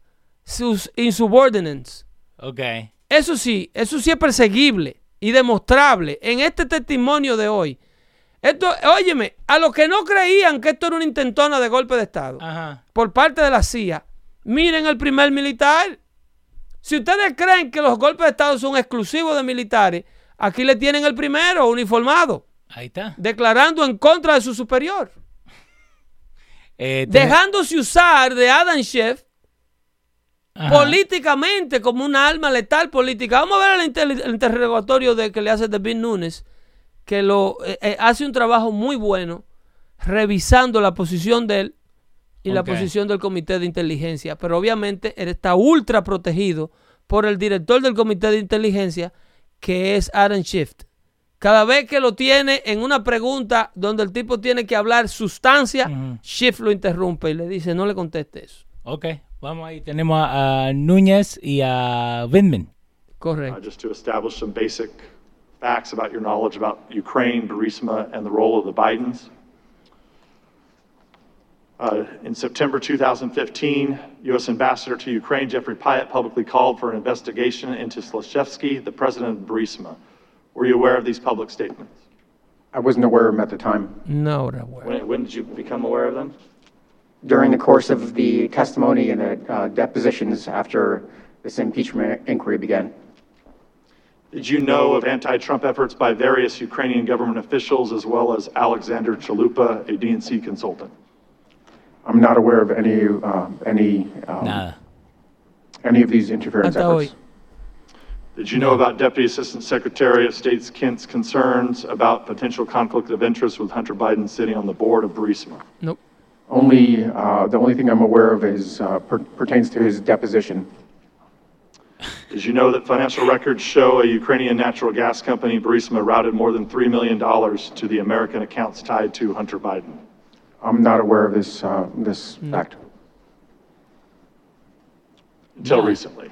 Speaker 1: sus insubordinates.
Speaker 2: Ok.
Speaker 1: Eso sí, eso sí es perseguible y demostrable en este testimonio de hoy. Esto, óyeme, a los que no creían que esto era una intentona de golpe de Estado
Speaker 2: Ajá.
Speaker 1: por parte de la CIA, miren el primer militar. Si ustedes creen que los golpes de Estado son exclusivos de militares, aquí le tienen el primero uniformado,
Speaker 2: Ahí está.
Speaker 1: declarando en contra de su superior.
Speaker 2: Eh,
Speaker 1: dejándose usar de Adam Schiff
Speaker 2: Ajá.
Speaker 1: políticamente como una arma letal política. Vamos a ver el, inter- el interrogatorio de que le hace David Nunes, que lo eh, eh, hace un trabajo muy bueno revisando la posición de él y la posición del comité de inteligencia. Pero obviamente él está ultra protegido por el director del comité de inteligencia, que es Aaron Schiff. Cada vez que lo tiene en una pregunta donde el tipo tiene que hablar sustancia,
Speaker 2: Ujú.
Speaker 1: Schiff lo interrumpe y le dice, no le conteste eso.
Speaker 2: Ok, vamos ahí. Tenemos a, a Núñez y a Vindman.
Speaker 1: Correcto.
Speaker 6: Uh, just to establish some basic facts about your knowledge about Ukraine, Burisma, and the role of the Bidens. Uh, in September 2015, U.S. Ambassador to Ukraine Jeffrey Pyatt publicly called for an investigation into Slashevsky, the president of Burisma. Were you aware of these public statements?
Speaker 7: I wasn't aware of them at the time.
Speaker 1: No, ahora, bueno.
Speaker 6: When, when did you become aware of them?
Speaker 7: During the course of the testimony and the uh, depositions after this impeachment inquiry began.
Speaker 6: Did you know of anti-Trump efforts by various Ukrainian government officials as well as Alexander Chalupa, a DNC consultant?
Speaker 7: I'm not aware of any, uh, any, um,
Speaker 2: Nada.
Speaker 7: any of these interference
Speaker 1: Hasta
Speaker 7: efforts.
Speaker 6: Did you know about Deputy Assistant Secretary of State's Kent's concerns about potential conflict of interest with Hunter Biden sitting on the board of Burisma?
Speaker 1: No.
Speaker 7: Only, uh, the only thing I'm aware of is, uh, per- pertains to his deposition.
Speaker 6: Did you know that financial records show a Ukrainian natural gas company, Burisma, routed more than $3 million to the American accounts tied to Hunter Biden?
Speaker 7: I'm not aware of this, uh, this fact.
Speaker 6: Until
Speaker 2: No.
Speaker 6: recently.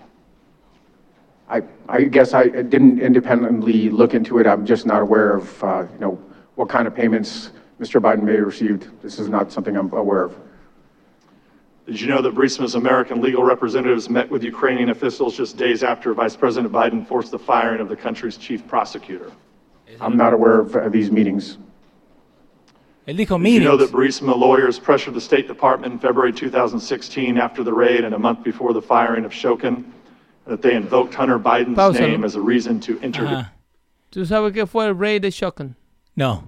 Speaker 7: I, I guess I didn't independently look into it. I'm just not aware of, uh, you know, what kind of payments Mr. Biden may have received. This is not something I'm aware of.
Speaker 6: Did you know that Burisma's American legal representatives met with Ukrainian officials just days after Vice President Biden forced the firing of the country's chief prosecutor?
Speaker 7: I'm not aware of uh, these meetings.
Speaker 2: Él dijo,
Speaker 6: Did you know that
Speaker 2: meetings.
Speaker 6: Burisma lawyers pressured the State Department in February 2016 after the raid and a month before the firing of Shokin, that they invoked Hunter Biden's
Speaker 1: Páusalo.
Speaker 6: name as a reason to enter
Speaker 2: Ajá.
Speaker 1: ¿Tú sabes qué fue el raid de Shokin?
Speaker 2: No.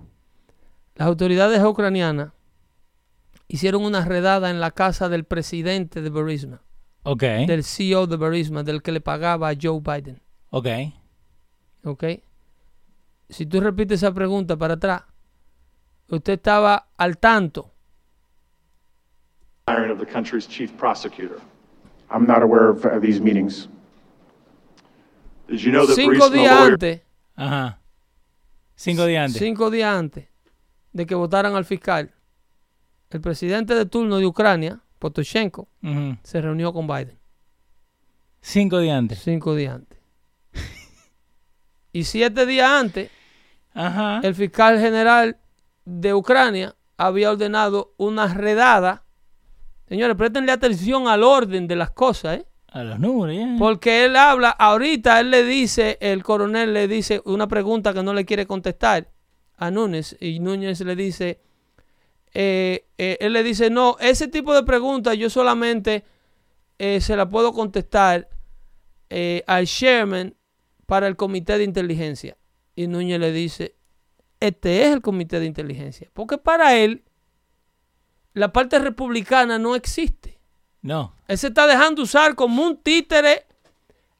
Speaker 1: Las autoridades ucranianas hicieron una redada en la casa del presidente de Burisma,
Speaker 2: Ok.
Speaker 1: del CEO de Burisma, del que le pagaba a Joe Biden.
Speaker 2: Ok.
Speaker 1: ¿Ok? Si tú repites esa pregunta para atrás, usted estaba al tanto.
Speaker 6: the firing of the country's chief prosecutor.
Speaker 7: I'm not aware of uh, these meetings.
Speaker 6: Did you know that
Speaker 1: Cinco
Speaker 6: Burisma
Speaker 1: días antes,
Speaker 2: Ajá. Cinco días antes.
Speaker 1: cinco días antes de que votaran al fiscal, el presidente de turno de Ucrania, Potoshenko, se reunió con Biden.
Speaker 2: Cinco días antes.
Speaker 1: Cinco días antes. y siete días antes,
Speaker 2: Ajá.
Speaker 1: el fiscal general de Ucrania había ordenado una redada. Señores, préstenle atención al orden de las cosas, ¿eh?
Speaker 2: A los números.
Speaker 1: Porque él habla, ahorita él le dice, el coronel le dice una pregunta que no le quiere contestar a Núñez. Y Núñez le dice, eh, eh, él le dice, no, ese tipo de preguntas yo solamente eh, se la puedo contestar eh, al chairman para el comité de inteligencia. Y Núñez le dice, este es el comité de inteligencia. Porque para él, la parte republicana no existe.
Speaker 2: No.
Speaker 1: Él se está dejando usar como un títere,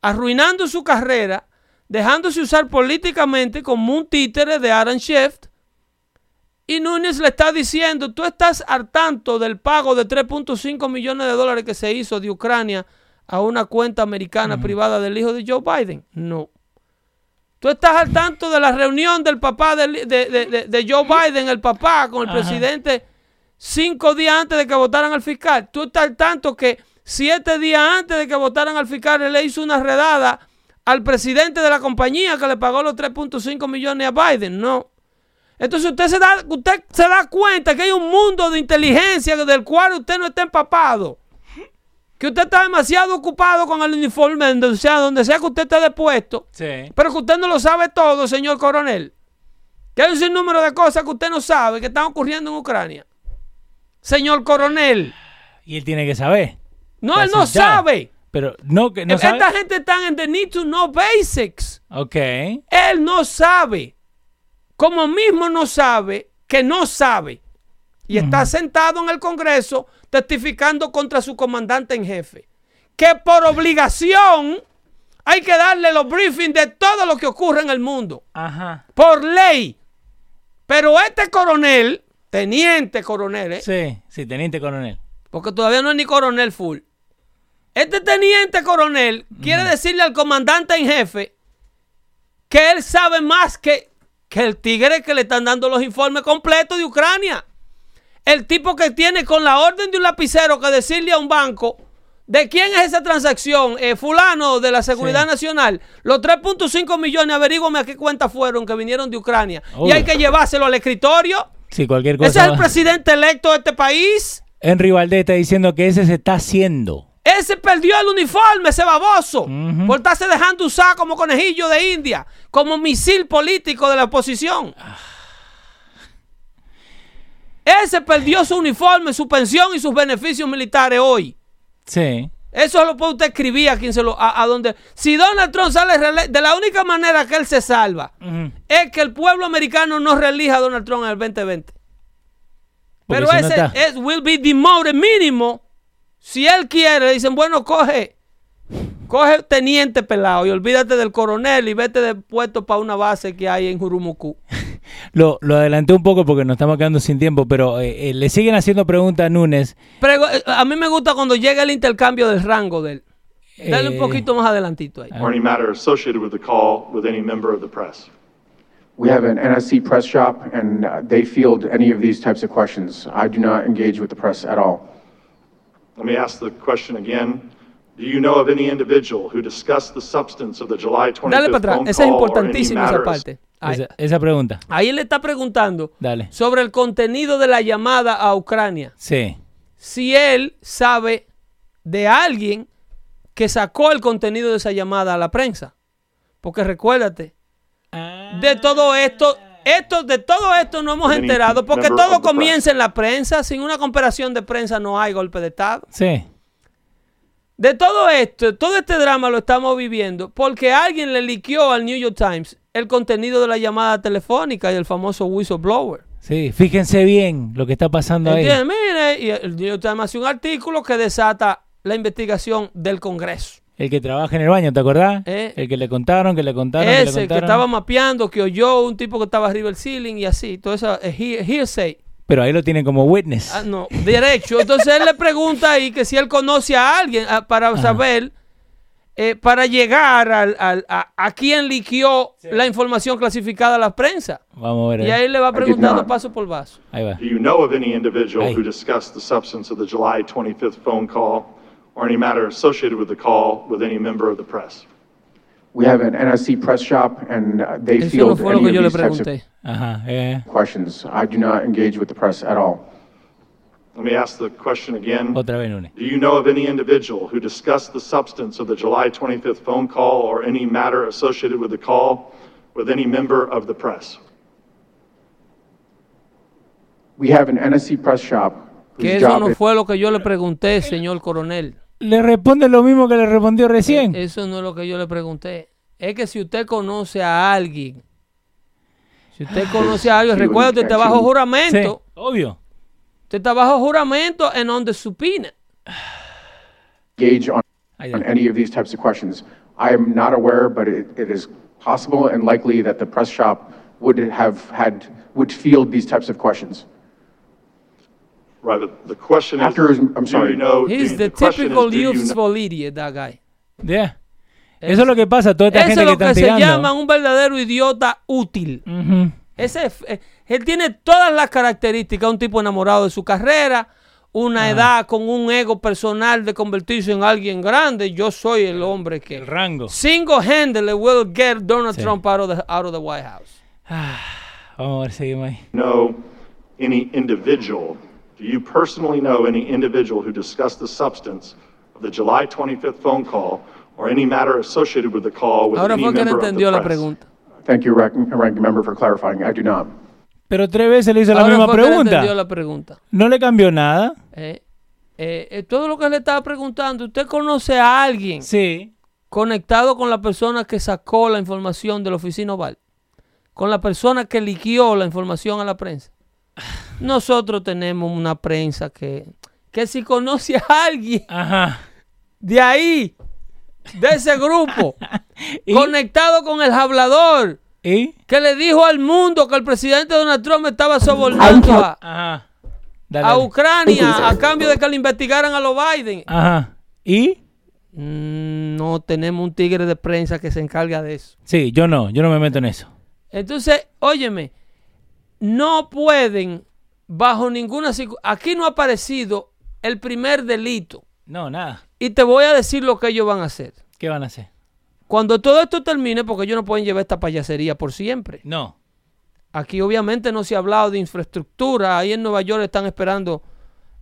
Speaker 1: arruinando su carrera, dejándose usar políticamente como un títere de Aaron Schiff. Y Núñez le está diciendo, tú estás al tanto del pago de 3.5 millones de dólares que se hizo de Ucrania a una cuenta americana privada del hijo de Joe Biden. No. Tú estás al tanto de la reunión del papá de, de- de- de Joe Biden, el papá, con el
Speaker 2: Ajá.
Speaker 1: presidente cinco días antes de que votaran al fiscal. Tú estás al tanto que siete días antes de que votaran al fiscal, él le hizo una redada al presidente de la compañía que le pagó los 3.5 millones a Biden. No. Entonces usted se, da, usted se da cuenta que hay un mundo de inteligencia del cual usted no está empapado. Que usted está demasiado ocupado con el uniforme, donde sea, donde sea que usted esté depuesto.
Speaker 2: Sí.
Speaker 1: Pero que usted no lo sabe todo, señor coronel. Que hay un sinnúmero de cosas que usted no sabe que están ocurriendo en Ucrania. Señor coronel.
Speaker 2: Y él tiene que saber.
Speaker 1: No, él no sabe.
Speaker 2: Pero no, que no sabe.
Speaker 1: Esta gente está en the need to know basics.
Speaker 2: Ok.
Speaker 1: Él no sabe. Como mismo no sabe que no sabe. y está sentado en el Congreso testificando contra su comandante en jefe. Que por obligación hay que darle los briefings de todo lo que ocurre en el mundo.
Speaker 2: Ajá.
Speaker 1: Por ley. Pero este coronel, teniente coronel, ¿eh?
Speaker 2: Sí, sí, teniente coronel.
Speaker 1: porque todavía no es ni coronel full. Este teniente coronel quiere decirle al comandante en jefe que él sabe más que, que el tigre que le están dando los informes completos de Ucrania. El tipo que tiene con la orden de un lapicero que decirle a un banco de quién es esa transacción, Eh, fulano de la Seguridad
Speaker 2: Sí.
Speaker 1: Nacional, los 3.5 millones, averígame a qué cuenta fueron que vinieron de Ucrania. Y hay que llevárselo al escritorio.
Speaker 2: Sí, cualquier cosa.
Speaker 1: Ese es el presidente electo de este país.
Speaker 2: Henry Valdés está diciendo que ese se está haciendo.
Speaker 1: Ese perdió el uniforme, ese baboso.
Speaker 2: Ujú.
Speaker 1: Por estarse dejando usar como conejillo de India, como misil político de la oposición. Ese perdió su uniforme, su pensión y sus beneficios militares hoy.
Speaker 2: Sí.
Speaker 1: Eso lo puede usted escribir a quien se lo. A, a donde. Si Donald Trump sale de la única manera que él se salva es que el pueblo americano no reelija a Donald Trump en el 2020.
Speaker 2: Porque
Speaker 1: Pero
Speaker 2: no
Speaker 1: ese es, will be demoted mínimo. Si él quiere, le dicen, bueno, coge, coge teniente pelado y olvídate del coronel y vete de puesto para una base que hay en Jurumucú.
Speaker 2: Lo, lo adelanté un poco porque nos estamos quedando sin tiempo, pero eh, eh, le siguen haciendo preguntas a Núñez.
Speaker 1: Prego- eh, a mí me gusta cuando llega el intercambio del rango de él. Dale un
Speaker 2: Eh,
Speaker 1: poquito más adelantito ahí.
Speaker 6: or any matter associated with the call with any member of the press.
Speaker 7: We have an NSC press shop, and uh, they field any of these types of questions. I do not engage with the press at all.
Speaker 6: Let me ask the question again. Do you know of any individual who discussed the substance of the July 25th
Speaker 1: Dale para atrás.
Speaker 6: phone
Speaker 1: Esa es
Speaker 6: call or any
Speaker 1: importantísima esa parte. Ahí,
Speaker 2: Esa, esa pregunta.
Speaker 1: ahí él le está preguntando
Speaker 2: Dale.
Speaker 1: sobre el contenido de la llamada a Ucrania.
Speaker 2: Sí.
Speaker 1: si él sabe de alguien que sacó el contenido de esa llamada a la prensa. Porque recuérdate, de todo esto, esto, de todo esto no hemos enterado, porque todo comienza en la prensa. Sin una cooperación de prensa no hay golpe de Estado.
Speaker 2: Sí.
Speaker 1: De todo esto, todo este drama lo estamos viviendo porque alguien le liqueó al New York Times el contenido de la llamada telefónica y el famoso whistleblower.
Speaker 2: Sí. Fíjense bien lo que está pasando ahí.
Speaker 1: Mire, y el New York Times hace un artículo que desata la investigación del Congreso.
Speaker 2: El que trabaja en el baño, ¿te acordás?
Speaker 1: Eh.
Speaker 2: el que le contaron, que le contaron, que le
Speaker 1: Ese que
Speaker 2: contaron.
Speaker 1: estaba mapeando, que oyó un tipo que estaba arriba del ceiling y así. Todo eso es he- hearsay.
Speaker 2: Pero ahí lo tienen como witness.
Speaker 1: Ah, no, derecho. Entonces él le pregunta ahí que si él conoce a alguien ah, para saber, eh, para llegar al, al- a, a quién liquió la información clasificada a la prensa.
Speaker 2: Vamos a ver.
Speaker 1: Y
Speaker 2: ahí.
Speaker 1: ahí le va preguntando paso por paso.
Speaker 2: Ahí va.
Speaker 6: Do you know of any individual
Speaker 2: Hey.
Speaker 6: who discussed the substance of the July 25th phone call or any matter associated with the call with any member of the press?
Speaker 7: We have an NSC press shop, and uh, they
Speaker 1: Eso no
Speaker 7: field
Speaker 1: fue lo
Speaker 7: any
Speaker 1: yo
Speaker 7: of
Speaker 1: le
Speaker 7: these types of
Speaker 1: pregunté.
Speaker 2: Ajá. eh.
Speaker 7: questions. I do not engage with the press at all.
Speaker 6: Let me ask the question again.
Speaker 2: Otra vez, Núñez.
Speaker 6: Do you know of any individual who discussed the substance of the July 25th phone call or any matter associated with the call with any member of the press?
Speaker 7: We have an NSC press shop
Speaker 1: Que eso no fue lo que yo le pregunté, señor coronel.
Speaker 2: Le responde lo mismo que le respondió recién.
Speaker 1: Eso no es lo que yo le pregunté. Es que si usted conoce a alguien, si usted conoce a alguien,
Speaker 7: Sí,
Speaker 1: recuerda que usted está bajo
Speaker 7: sí.
Speaker 2: sí,
Speaker 1: juramento.
Speaker 2: obvio.
Speaker 1: Usted está bajo juramento en on the subpoena.
Speaker 7: engage on, on any of these types of questions. I am not aware, but it, it is possible and likely that the press shop would have had, would field these types of questions.
Speaker 6: Right, but the question is,
Speaker 7: After his- I'm
Speaker 6: do
Speaker 7: sorry.
Speaker 6: you know?
Speaker 1: He's the
Speaker 6: question is,
Speaker 1: typical
Speaker 6: do you
Speaker 1: useful idiot, that guy.
Speaker 2: Ya. Eso es lo que pasa, toda esta
Speaker 1: Eso
Speaker 2: gente
Speaker 1: es
Speaker 2: que
Speaker 1: lo que
Speaker 2: están
Speaker 1: se
Speaker 2: tirando.
Speaker 1: llama un verdadero idiota útil.
Speaker 2: Ujú.
Speaker 1: Ese, es- eh, él tiene todas las características, un tipo enamorado de su carrera, una edad con un ego personal de convertirse en alguien grande. Yo soy el hombre que
Speaker 2: El rango.
Speaker 1: single-handedly will get Donald
Speaker 2: Sí.
Speaker 1: Trump out of, the, out of the White House.
Speaker 2: Vamos a ver, seguimos ahí.
Speaker 6: know any individual, do you personally know any individual who discussed the substance of the July 25th phone call or any matter associated with the call with
Speaker 1: Ahora
Speaker 6: any
Speaker 1: fue que él
Speaker 6: member of the
Speaker 1: entendió la
Speaker 6: press?
Speaker 1: pregunta.
Speaker 7: Thank you, Ranking Ranking Member, for clarifying. I do not.
Speaker 2: Pero tres veces le hizo la
Speaker 1: Ahora
Speaker 2: misma
Speaker 1: fue que él
Speaker 2: pregunta.
Speaker 1: la pregunta.
Speaker 2: No le cambió nada.
Speaker 1: Eh, eh, eh, todo lo que le estaba preguntando, ¿usted conoce a alguien
Speaker 2: Sí.
Speaker 1: conectado con la persona que sacó la información de la oficina oval? Con la persona que liquió la información a la prensa. Nosotros tenemos una prensa que, que si conoce a alguien
Speaker 2: Ajá.
Speaker 1: de ahí, de ese grupo,
Speaker 2: ¿Y?
Speaker 1: conectado con el hablador,
Speaker 2: ¿Y?
Speaker 1: que le dijo al mundo que el presidente Donald Trump estaba sobornando a,
Speaker 2: Ajá. Dale,
Speaker 1: a
Speaker 2: dale.
Speaker 1: Ucrania a cambio de que le investigaran a los Biden.
Speaker 2: Ajá. ¿Y?
Speaker 1: Mm, no tenemos un tigre de prensa que se encarga de eso.
Speaker 2: Sí, yo no, yo no me meto en eso.
Speaker 1: Entonces, óyeme, no pueden, bajo ninguna aquí no ha aparecido el primer delito.
Speaker 2: No, nada.
Speaker 1: Y te voy a decir lo que ellos van a hacer.
Speaker 2: ¿Qué van a hacer?
Speaker 1: Cuando todo esto termine, porque ellos no pueden llevar esta payasería por siempre.
Speaker 2: No.
Speaker 1: Aquí obviamente no se ha hablado de infraestructura. Ahí en Nueva York están esperando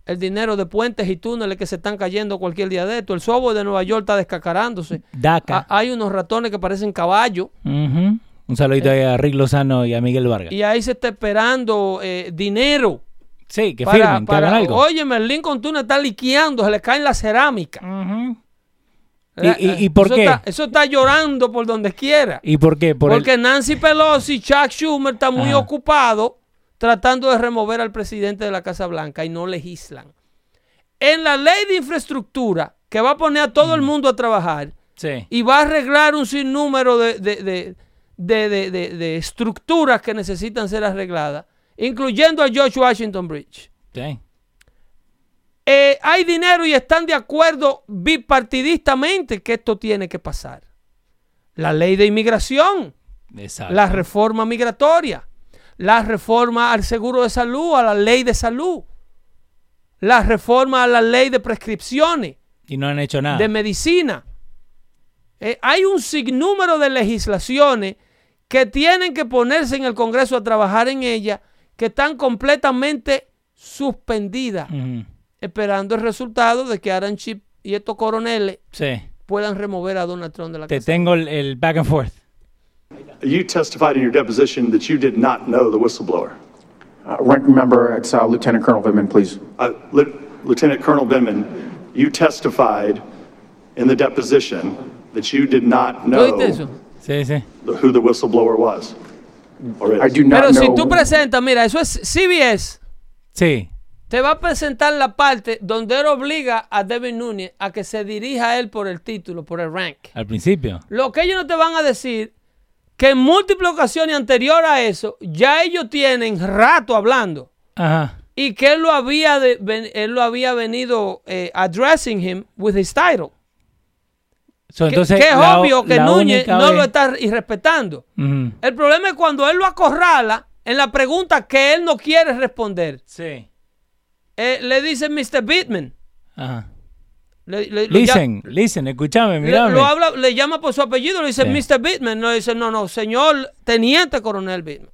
Speaker 1: el dinero de puentes y túneles que se están cayendo cualquier día de esto. El software de Nueva York está descacarándose.
Speaker 2: DACA.
Speaker 1: Hay unos ratones que parecen caballos.
Speaker 2: Ujú. Un saludito ahí a Rick Lozano y a Miguel Vargas.
Speaker 1: Y ahí se está esperando eh, dinero.
Speaker 2: Sí, que
Speaker 1: para,
Speaker 2: firmen, que hagan algo.
Speaker 1: Óyeme, el Lincoln Tunnel está liqueando, se le cae en la cerámica. Eh,
Speaker 2: ¿Y- y-
Speaker 1: eh,
Speaker 2: y por
Speaker 1: eso
Speaker 2: qué?
Speaker 1: Está, eso está llorando por donde quiera.
Speaker 2: ¿Y por qué? Por el-
Speaker 1: Porque Nancy Pelosi y Chuck Schumer están muy
Speaker 2: Ajá.
Speaker 1: ocupados tratando de remover al presidente de la Casa Blanca y no legislan. En la ley de infraestructura, que va a poner a todo el mundo a trabajar
Speaker 2: Sí.
Speaker 1: y va a arreglar un sinnúmero de, de, de- de- de- de- de estructuras que necesitan ser arregladas, incluyendo a George Washington Bridge.
Speaker 2: Sí.
Speaker 1: Eh, hay dinero y están de acuerdo bipartidistamente que esto tiene que pasar. La ley de inmigración,
Speaker 2: Exacto.
Speaker 1: la reforma migratoria, la reforma al seguro de salud, a la ley de salud, la reforma a la ley de prescripciones,
Speaker 2: Y no han hecho nada.
Speaker 1: de medicina. Eh, hay un sinnúmero de legislaciones que tienen que ponerse en el Congreso a trabajar en ellas, que están completamente suspendidas
Speaker 2: Ujú.
Speaker 1: esperando el resultado de que Aaron Chip y estos coroneles
Speaker 2: Sí.
Speaker 1: puedan remover a Donald Trump de la
Speaker 2: Te
Speaker 1: casa.
Speaker 2: tengo el, el back and forth.
Speaker 6: You testified in your deposition that you did not know the whistleblower.
Speaker 7: Uh, Ranking member, it's uh, Lieutenant Colonel Vindman, please.
Speaker 6: Uh, Lieu- Lieutenant Colonel Binman, you testified in the deposition that you did not
Speaker 1: ¿Tú
Speaker 6: know
Speaker 1: oíste eso?
Speaker 2: Sí, sí.
Speaker 6: the- who the whistleblower was. Or is.
Speaker 7: I do not
Speaker 1: Pero si
Speaker 7: know.
Speaker 1: tú presentas, mira, eso es CBS,
Speaker 2: Sí.
Speaker 1: te va a presentar la parte donde él obliga a Devin Núñez a que se dirija a él por el título, por el rank.
Speaker 2: Al principio.
Speaker 1: Lo que ellos no te van a decir, que en múltiples ocasiones anterior a eso, ya ellos tienen rato hablando.
Speaker 2: Ajá.
Speaker 1: Y que él lo había, de- ven- él lo había venido eh, addressing him with his title.
Speaker 2: So,
Speaker 1: Que,
Speaker 2: entonces,
Speaker 1: que es
Speaker 2: la
Speaker 1: obvio que Núñez no
Speaker 2: vez-
Speaker 1: lo está irrespetando. El problema es cuando él lo acorrala en la pregunta que él no quiere responder.
Speaker 2: Sí.
Speaker 1: Eh, le dice Mr. Bittman.
Speaker 2: Ajá.
Speaker 1: Le, le-
Speaker 2: Listen, listen, escúchame,
Speaker 1: le-
Speaker 2: mírame.
Speaker 1: lo habla, le llama por su apellido, le dice
Speaker 2: Sí.
Speaker 1: Mr. Bittman. No, dice, no, no, señor teniente coronel Bittman.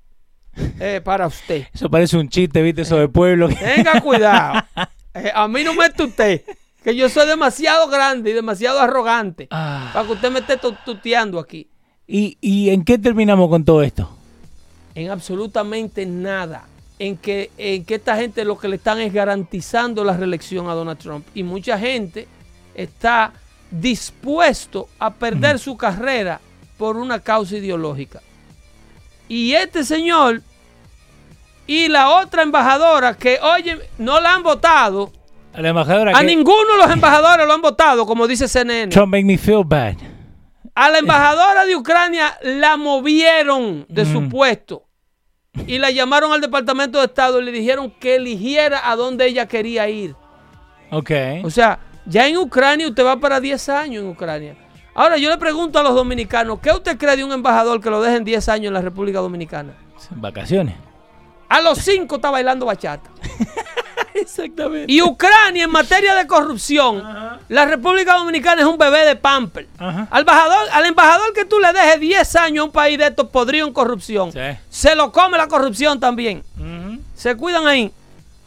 Speaker 1: Eh, para usted.
Speaker 2: Eso parece un chiste, ¿viste? Eso de pueblo.
Speaker 1: Tenga cuidado. Eh, a mí no me usted. Que yo soy demasiado grande y demasiado arrogante.
Speaker 2: Ah.
Speaker 1: Para que usted me esté tu- tuteando aquí.
Speaker 2: ¿Y, ¿Y en qué terminamos con todo esto?
Speaker 1: en absolutamente nada. En que, en que esta gente lo que le están es garantizando la reelección a Donald Trump. Y mucha gente está dispuesto a perder su carrera por una causa ideológica. Y este señor y la otra embajadora que, oye, no la han votado.
Speaker 2: A la embajadora
Speaker 1: A
Speaker 2: que...
Speaker 1: ninguno de los embajadores lo han votado, como dice CNN.
Speaker 2: Trump make me feel bad.
Speaker 1: A la embajadora de Ucrania la movieron de su
Speaker 2: Mm.
Speaker 1: puesto y la llamaron al Departamento de Estado y le dijeron que eligiera a dónde ella quería ir.
Speaker 2: Ok.
Speaker 1: O sea, ya en Ucrania usted va para 10 años en Ucrania. Ahora yo le pregunto a los dominicanos, ¿qué usted cree de un embajador que lo dejen 10 años en la República Dominicana?
Speaker 2: Vacaciones.
Speaker 1: A los 5 está bailando bachata.
Speaker 2: Exactamente.
Speaker 1: Y Ucrania en materia de corrupción, la República Dominicana es un bebé de pamper.
Speaker 2: Ajá.
Speaker 1: Al embajador, al embajador que tú le dejes 10 años a un país de estos podrido en corrupción,
Speaker 2: Sí.
Speaker 1: se lo come la corrupción también. Se cuidan ahí,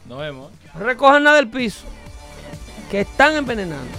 Speaker 2: Nos vemos.
Speaker 1: recojan nada del piso, que están envenenando.